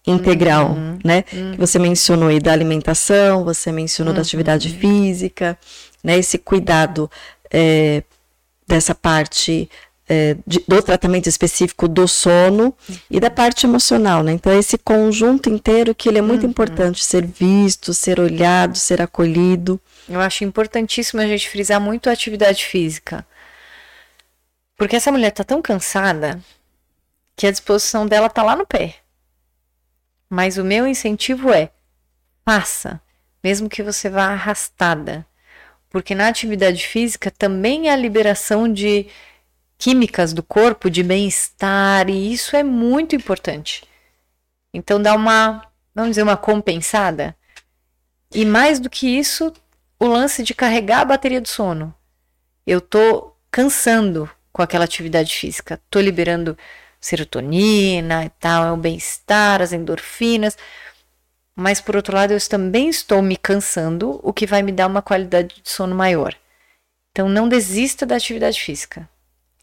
integral, uhum, né? Uhum. Que você mencionou aí da alimentação, você mencionou uhum. da atividade física, né? Esse cuidado é, dessa parte é, de, do tratamento específico do sono e da parte emocional, né? Então, esse conjunto inteiro que ele é muito uhum. importante ser visto, ser olhado, ser acolhido. Eu acho importantíssimo a gente frisar muito a atividade física. Porque essa mulher tá tão cansada que a disposição dela tá lá no pé. Mas o meu incentivo é: faça. mesmo que você vá arrastada. Porque na atividade física também há liberação de químicas do corpo, de bem-estar, e isso é muito importante. Então dá uma, vamos dizer, uma compensada. E mais do que isso, o lance de carregar a bateria do sono. Eu tô cansando com aquela atividade física, tô liberando serotonina e tal, é o bem-estar, as endorfinas. Mas por outro lado, eu também estou me cansando, o que vai me dar uma qualidade de sono maior. Então não desista da atividade física.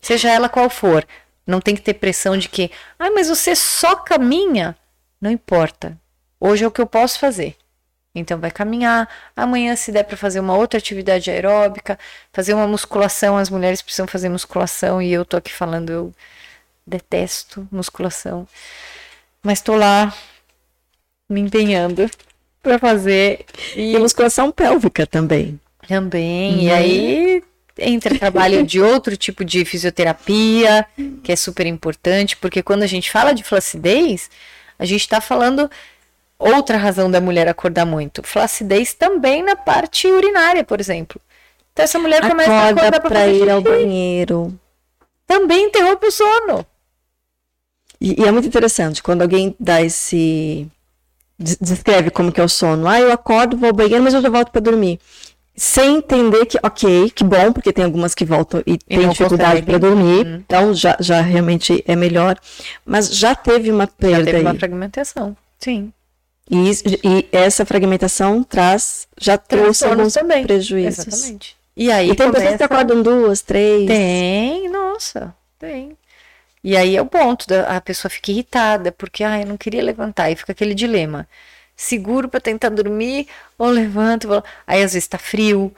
Seja ela qual for. Não tem que ter pressão de que, ah, mas você só caminha. Não importa. Hoje é o que eu posso fazer. Então vai caminhar. Amanhã, se der para fazer uma outra atividade aeróbica, fazer uma musculação, as mulheres precisam fazer musculação e eu tô aqui falando, eu detesto musculação. Mas tô lá me empenhando para fazer. E... e musculação pélvica também. Também. E aí entra trabalho de outro tipo de fisioterapia, que é super importante, porque quando a gente fala de flacidez, a gente está falando outra razão da mulher acordar muito. Flacidez também na parte urinária, por exemplo. Então essa mulher começa a acordar para ir ao banheiro. Também interrompe o sono. E, e, é muito interessante quando alguém dá esse descreve como que é o sono. Ah, eu acordo, vou ao banheiro, mas eu já volto para dormir sem entender que, ok, que bom, porque tem algumas que voltam e, e têm dificuldade para dormir, uhum. então já, já realmente é melhor, mas já teve uma perda. Já teve uma fragmentação, sim. E, e essa fragmentação traz, já trouxe alguns também. prejuízos. Exatamente. E aí e tem começa... pessoas que acordam duas, três. Tem, nossa, tem. E aí é o ponto, da, a pessoa fica irritada, porque, ah, eu não queria levantar, e fica aquele dilema seguro para tentar dormir, ou levanta, vou... aí às vezes tá frio,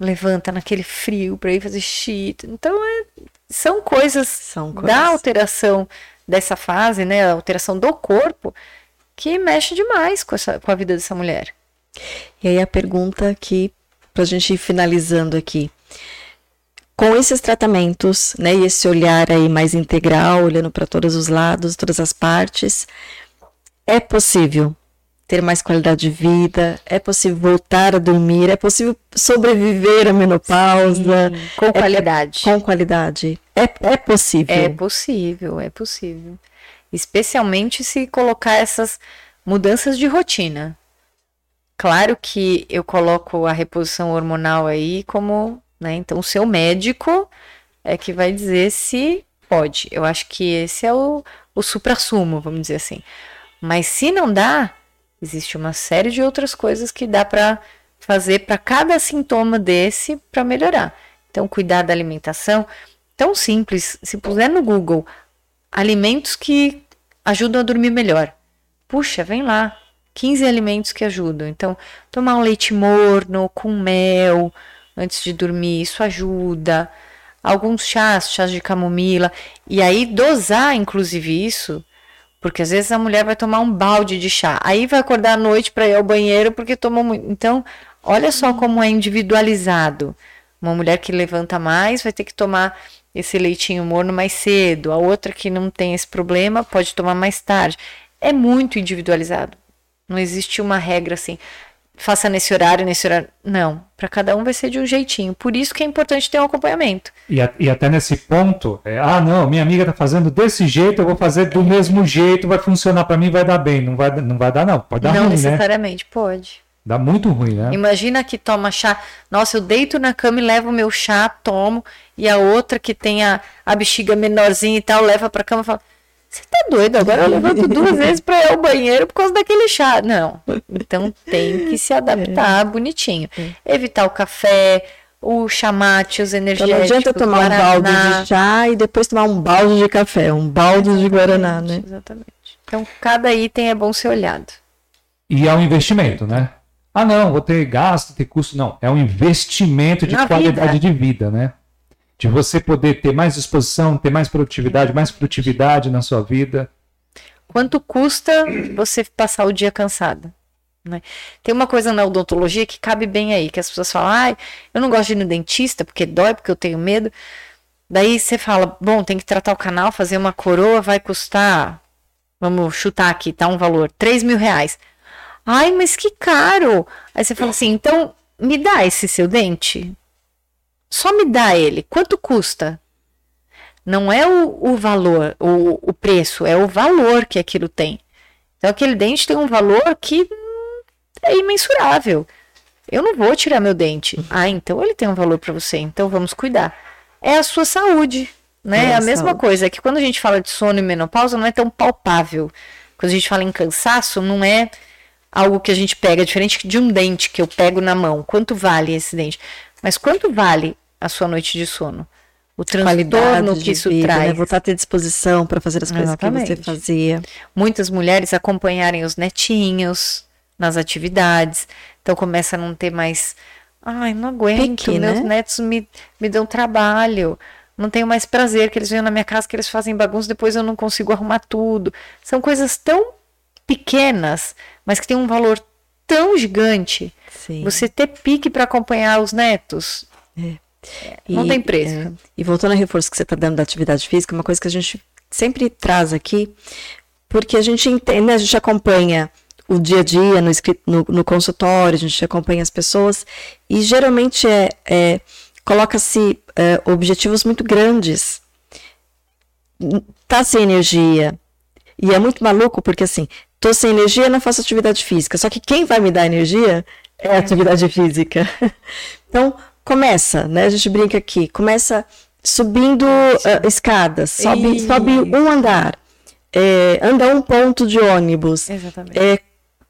levanta naquele frio para ir fazer xixi. Então é, são coisas são coisas. da alteração dessa fase, né, a alteração do corpo que mexe demais com, essa, com a vida dessa mulher. E aí a pergunta aqui, para a gente ir finalizando aqui. Com esses tratamentos, né, e esse olhar aí mais integral, olhando para todos os lados, todas as partes, é possível ter mais qualidade de vida, é possível voltar a dormir, é possível sobreviver à menopausa. Sim, com é, qualidade. É, com qualidade. É, é possível. É possível, é possível. Especialmente se colocar essas mudanças de rotina. Claro que eu coloco a reposição hormonal aí como, né? Então, o seu médico é que vai dizer se pode. Eu acho que esse é o, o supra-sumo, vamos dizer assim. Mas se não dá, Existe uma série de outras coisas que dá para fazer para cada sintoma desse para melhorar. Então, cuidar da alimentação, tão simples. Se puser no Google alimentos que ajudam a dormir melhor, puxa, vem lá, 15 alimentos que ajudam. Então, tomar um leite morno com mel antes de dormir, isso ajuda. Alguns chás, chás de camomila, e aí dosar, inclusive, isso porque às vezes a mulher vai tomar um balde de chá, aí vai acordar à noite para ir ao banheiro porque tomou muito. Então, olha só como é individualizado. Uma mulher que levanta mais vai ter que tomar esse leitinho morno mais cedo, a outra que não tem esse problema pode tomar mais tarde. É muito individualizado. Não existe uma regra assim faça nesse horário, nesse horário. Não, para cada um vai ser de um jeitinho. Por isso que é importante ter um acompanhamento. E, a, e até nesse ponto, é, ah, não, minha amiga tá fazendo desse jeito, eu vou fazer do mesmo jeito, vai funcionar para mim, vai dar bem. Não vai, não vai dar, não. Pode dar não ruim, né? necessariamente, né? pode. Dá muito ruim, né? Imagina que toma chá. Nossa, eu deito na cama e levo o meu chá, tomo, e a outra que tem a, a bexiga menorzinha e tal, leva pra cama e fala: você tá doido? Agora eu levanto duas vezes para ir ao banheiro por causa daquele chá. Não. Então tem que se adaptar é. bonitinho. É. Evitar o café, o chamate, os energéticos. Então não adianta tomar guaraná. um balde de chá e depois tomar um balde de café, um balde exatamente, de guaraná, né? Exatamente. Então cada item é bom ser olhado. E é um investimento, né? Ah, não, vou ter gasto, ter custo. Não, é um investimento de Na qualidade vida. de vida, né? De você poder ter mais disposição, ter mais produtividade, mais produtividade na sua vida. Quanto custa você passar o dia cansada? Né? Tem uma coisa na odontologia que cabe bem aí, que as pessoas falam, ah, eu não gosto de ir no dentista porque dói, porque eu tenho medo. Daí você fala, bom, tem que tratar o canal, fazer uma coroa, vai custar, vamos chutar aqui, tá um valor, 3 mil reais. Ai, mas que caro. Aí você fala assim, então me dá esse seu dente. Só me dá ele. Quanto custa? Não é o, o valor, o, o preço, é o valor que aquilo tem. Então aquele dente tem um valor que é imensurável. Eu não vou tirar meu dente. Ah, então ele tem um valor para você, então vamos cuidar. É a sua saúde, né? É a, a mesma saúde. coisa, é que quando a gente fala de sono e menopausa não é tão palpável. Quando a gente fala em cansaço, não é algo que a gente pega, diferente de um dente que eu pego na mão. Quanto vale esse dente? Mas quanto vale a sua noite de sono? O transtorno que isso vida, traz. Né? Voltar a ter disposição para fazer as coisas Exatamente. que você fazia. Muitas mulheres acompanharem os netinhos nas atividades. Então começa a não ter mais. Ai, não aguento, Pique, meus né? netos me, me dão trabalho. Não tenho mais prazer que eles venham na minha casa, que eles fazem bagunça, depois eu não consigo arrumar tudo. São coisas tão pequenas, mas que têm um valor tão gigante. Sim. Você ter pique para acompanhar os netos. É. Não tem preço. É, e voltando ao reforço que você está dando da atividade física, uma coisa que a gente sempre traz aqui, porque a gente entende, né, a gente acompanha o dia a dia no, no, no, consultório, a gente acompanha as pessoas e geralmente é, é coloca-se é, objetivos muito grandes. Tá sem energia. E é muito maluco porque assim, tô sem energia, não faço atividade física. Só que quem vai me dar energia é a atividade física. Então, começa, né? A gente brinca aqui, começa subindo uh, escadas, sobe, sobe um andar, é, anda um ponto de ônibus, Exatamente. É,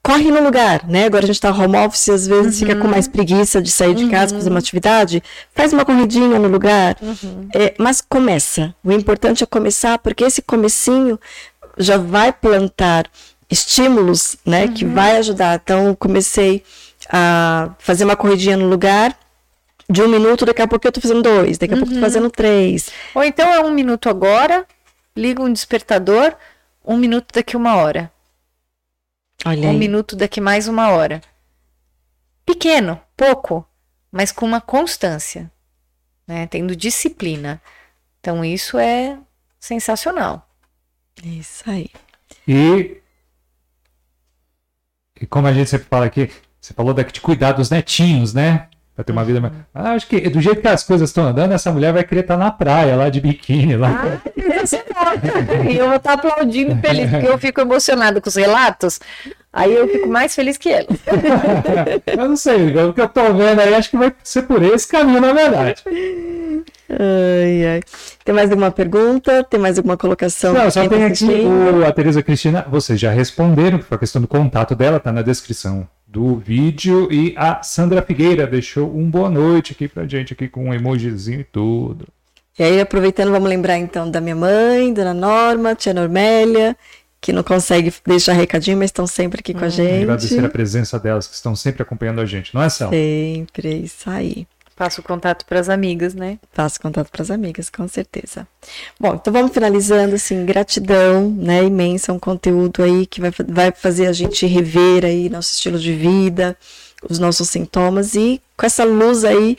corre no lugar, né? Agora a gente tá home office, às vezes uhum. fica com mais preguiça de sair de casa, uhum. fazer uma atividade, faz uma corridinha no lugar, uhum. é, mas começa. O importante é começar, porque esse comecinho já vai plantar estímulos, né? Que uhum. vai ajudar. Então, comecei a fazer uma corridinha no lugar, de um minuto, daqui a pouco eu tô fazendo dois, daqui a pouco eu tô uhum. fazendo três. Ou então é um minuto agora, liga um despertador, um minuto daqui uma hora. Olha um aí. minuto daqui mais uma hora. Pequeno, pouco, mas com uma constância, né? Tendo disciplina. Então isso é sensacional. Isso aí. E, e como a gente sempre fala aqui, você falou daqui de cuidar dos netinhos, né? Pra ter uma vida mais. Ah, acho que do jeito que as coisas estão andando, essa mulher vai querer estar tá na praia, lá de biquíni. Lá. Ah, e eu vou estar tá aplaudindo feliz, porque eu fico emocionada com os relatos. Aí eu fico mais feliz que ela. eu não sei, o que eu tô vendo aí, acho que vai ser por esse caminho, na verdade. Ai, ai. Tem mais alguma pergunta? Tem mais alguma colocação? Não, só tem aqui o, a Tereza Cristina. Vocês já responderam, que foi a questão do contato dela, tá na descrição do vídeo. E a Sandra Figueira deixou um boa noite aqui pra gente, aqui com um emojizinho e tudo. E aí, aproveitando, vamos lembrar então da minha mãe, Dona Norma, Tia Normélia, que não consegue deixar recadinho, mas estão sempre aqui com a hum. gente. Agradecer a presença delas, que estão sempre acompanhando a gente, não é, Sal? Sempre, é isso aí. Faço contato para as amigas, né? Faço contato para as amigas, com certeza. Bom, então vamos finalizando, assim, gratidão, né, imensa, um conteúdo aí que vai, vai fazer a gente rever aí nosso estilo de vida, os nossos sintomas e com essa luz aí,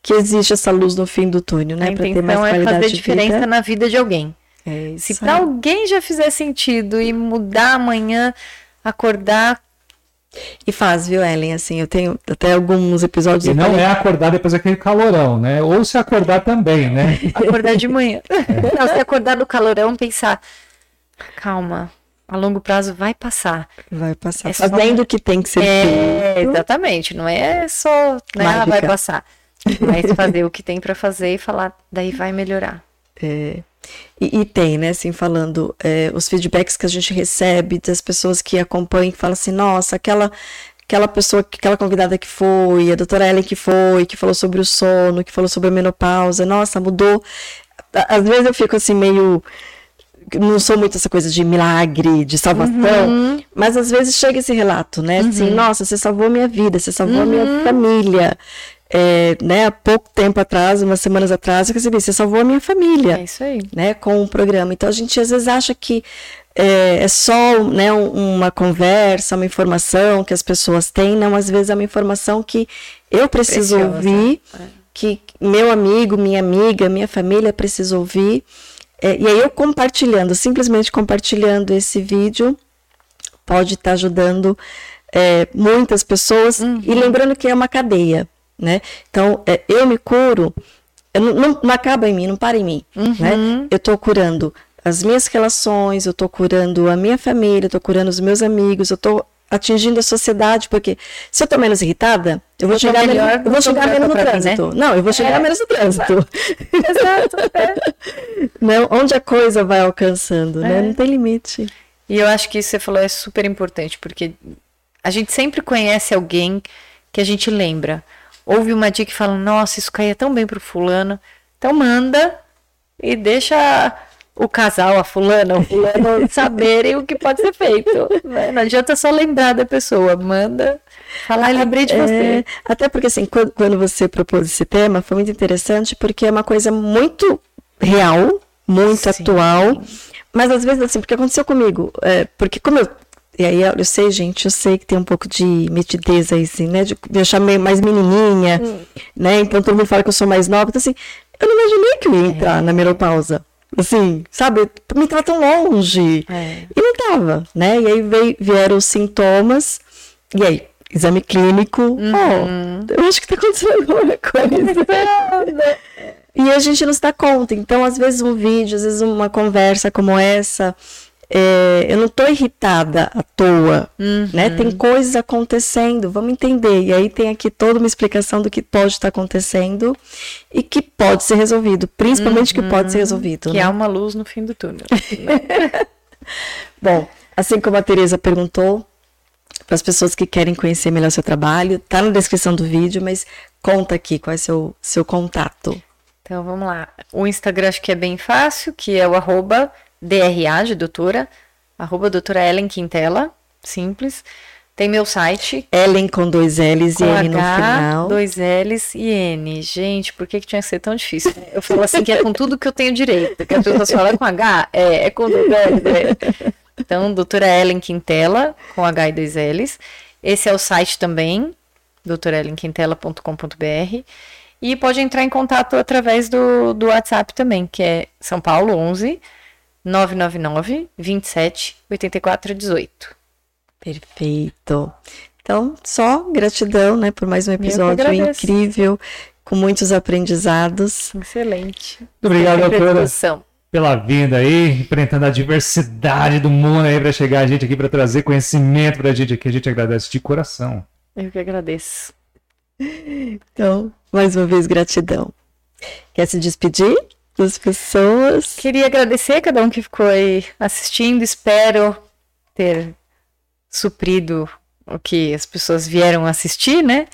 que existe essa luz no fim do túnel, né, para ter mais qualidade é fazer diferença vida. na vida de alguém. É Se para alguém já fizer sentido e mudar amanhã, acordar e faz, viu, Ellen? Assim, eu tenho até alguns episódios. E não falei... é acordar depois daquele calorão, né? Ou se acordar também, né? acordar de manhã. É. Não, se acordar no calorão, pensar, calma, a longo prazo vai passar. Vai passar. É Fazendo só... o que tem que ser é, feito. Exatamente, não é só, né, ah, vai passar. Mas fazer o que tem para fazer e falar, daí vai melhorar. É. E, e, tem, né, assim, falando, é, os feedbacks que a gente recebe das pessoas que acompanham, que falam assim, nossa, aquela, aquela pessoa, aquela convidada que foi, a doutora Ellen que foi, que falou sobre o sono, que falou sobre a menopausa, nossa, mudou. Às vezes eu fico assim, meio. Não sou muito essa coisa de milagre, de salvação, uhum. mas às vezes chega esse relato, né? Assim, uhum. nossa, você salvou minha vida, você salvou uhum. a minha família é, né, há pouco tempo atrás, umas semanas atrás, eu recebi, você salvou a minha família. É isso aí. Né, com o programa. Então a gente às vezes acha que é, é só né, uma conversa, uma informação que as pessoas têm, não, às vezes é uma informação que eu preciso Preciosa. ouvir, é. que meu amigo, minha amiga, minha família precisa ouvir. É, e aí eu compartilhando, simplesmente compartilhando esse vídeo, pode estar tá ajudando é, muitas pessoas, uhum. e lembrando que é uma cadeia, né? Então, é, eu me curo, eu não, não, não, acaba em mim, não para em mim, uhum. né? Eu estou curando as minhas relações, eu estou curando a minha família, eu estou curando os meus amigos, eu estou atingindo a sociedade, porque se eu estou menos irritada, eu vou chegar melhor, eu vou chegar menos no trânsito. Mim, né? Não, eu vou chegar é, menos no trânsito. Exato. É. Não, onde a coisa vai alcançando, né? é. né? Não tem limite. E eu acho que isso que você falou é super importante, porque a gente sempre conhece alguém que a gente lembra. Ouve uma dica que fala, nossa, isso caía tão bem pro fulano. Então manda e deixa o casal, a fulana, o fulano saberem o que pode ser feito. Né? Não adianta só lembrar da pessoa, manda falar, ah, lembrei de você. É, até porque assim, quando, quando você propôs esse tema, foi muito interessante porque é uma coisa muito real, muito Sim. atual, mas às vezes assim, porque aconteceu comigo, é, porque como eu e aí eu sei, gente, eu sei que tem um pouco de metidez aí, assim, né? De deixar meio mais menininha, hum. né? Então todo mundo fala que eu sou mais nova. Então, assim, eu não imaginei que eu ia entrar é. na menopausa. Assim, sabe? Pra mim tava tão longe. É. E não tava, né? E aí veio, vieram os sintomas. E aí, exame clínico. Uhum. Oh, eu acho que tá acontecendo alguma coisa. e a gente não se dá conta. Então, às vezes, um vídeo, às vezes, uma conversa como essa é, eu não estou irritada à toa, uhum. né? Tem coisas acontecendo, vamos entender. E aí tem aqui toda uma explicação do que pode estar acontecendo e que pode ser resolvido, principalmente uhum. que pode ser uhum. resolvido. Que né? há uma luz no fim do túnel. Bom, assim como a Tereza perguntou, para as pessoas que querem conhecer melhor seu trabalho, tá na descrição do vídeo, mas conta aqui qual é seu seu contato. Então vamos lá. O Instagram acho que é bem fácil, que é o arroba DRA de doutora, arroba doutora Ellen Quintela, simples. Tem meu site. Ellen com dois L's e N H, no final. Dois L's e N. Gente, por que, que tinha que ser tão difícil? Eu falo assim que é com tudo que eu tenho direito. Que as pessoas falam com H, é, é com dois L's. É. Então, doutora Ellen Quintela, com H e dois L's. Esse é o site também, doutorellenquintela.com.br. E pode entrar em contato através do, do WhatsApp também, que é São Paulo 11 999 27 84 18. Perfeito. Então, só gratidão, né, por mais um episódio incrível, com muitos aprendizados. Excelente. Muito obrigado, doutora, pela vinda aí, enfrentando a diversidade do mundo aí para chegar a gente aqui para trazer conhecimento para a gente aqui. A gente agradece de coração. Eu que agradeço. Então, mais uma vez, gratidão. Quer se despedir? Das pessoas. Queria agradecer a cada um que ficou aí assistindo. Espero ter suprido o que as pessoas vieram assistir, né?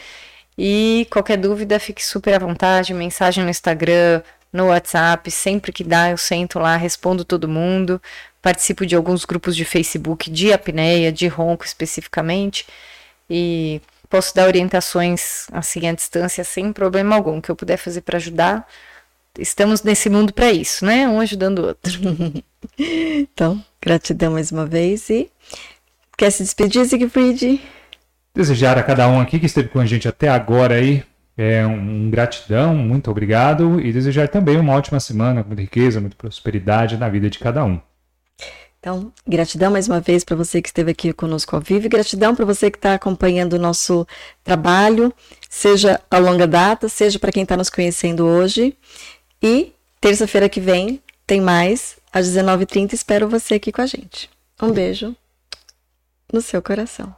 E qualquer dúvida, fique super à vontade. Mensagem no Instagram, no WhatsApp. Sempre que dá, eu sento lá, respondo todo mundo. Participo de alguns grupos de Facebook de apneia, de ronco especificamente. E posso dar orientações assim à distância sem problema algum. que eu puder fazer para ajudar, estamos nesse mundo para isso, né? Um ajudando o outro. então, gratidão mais uma vez e quer se despedir, Siegfried? Desejar a cada um aqui que esteve com a gente até agora aí é um, gratidão, muito obrigado e desejar também uma ótima semana, com muita riqueza, muita prosperidade na vida de cada um. Então, gratidão mais uma vez para você que esteve aqui conosco ao vivo e gratidão para você que está acompanhando o nosso trabalho, seja a longa data, seja para quem está nos conhecendo hoje. E terça-feira que vem tem mais, às 19h30. Espero você aqui com a gente. Um beijo no seu coração.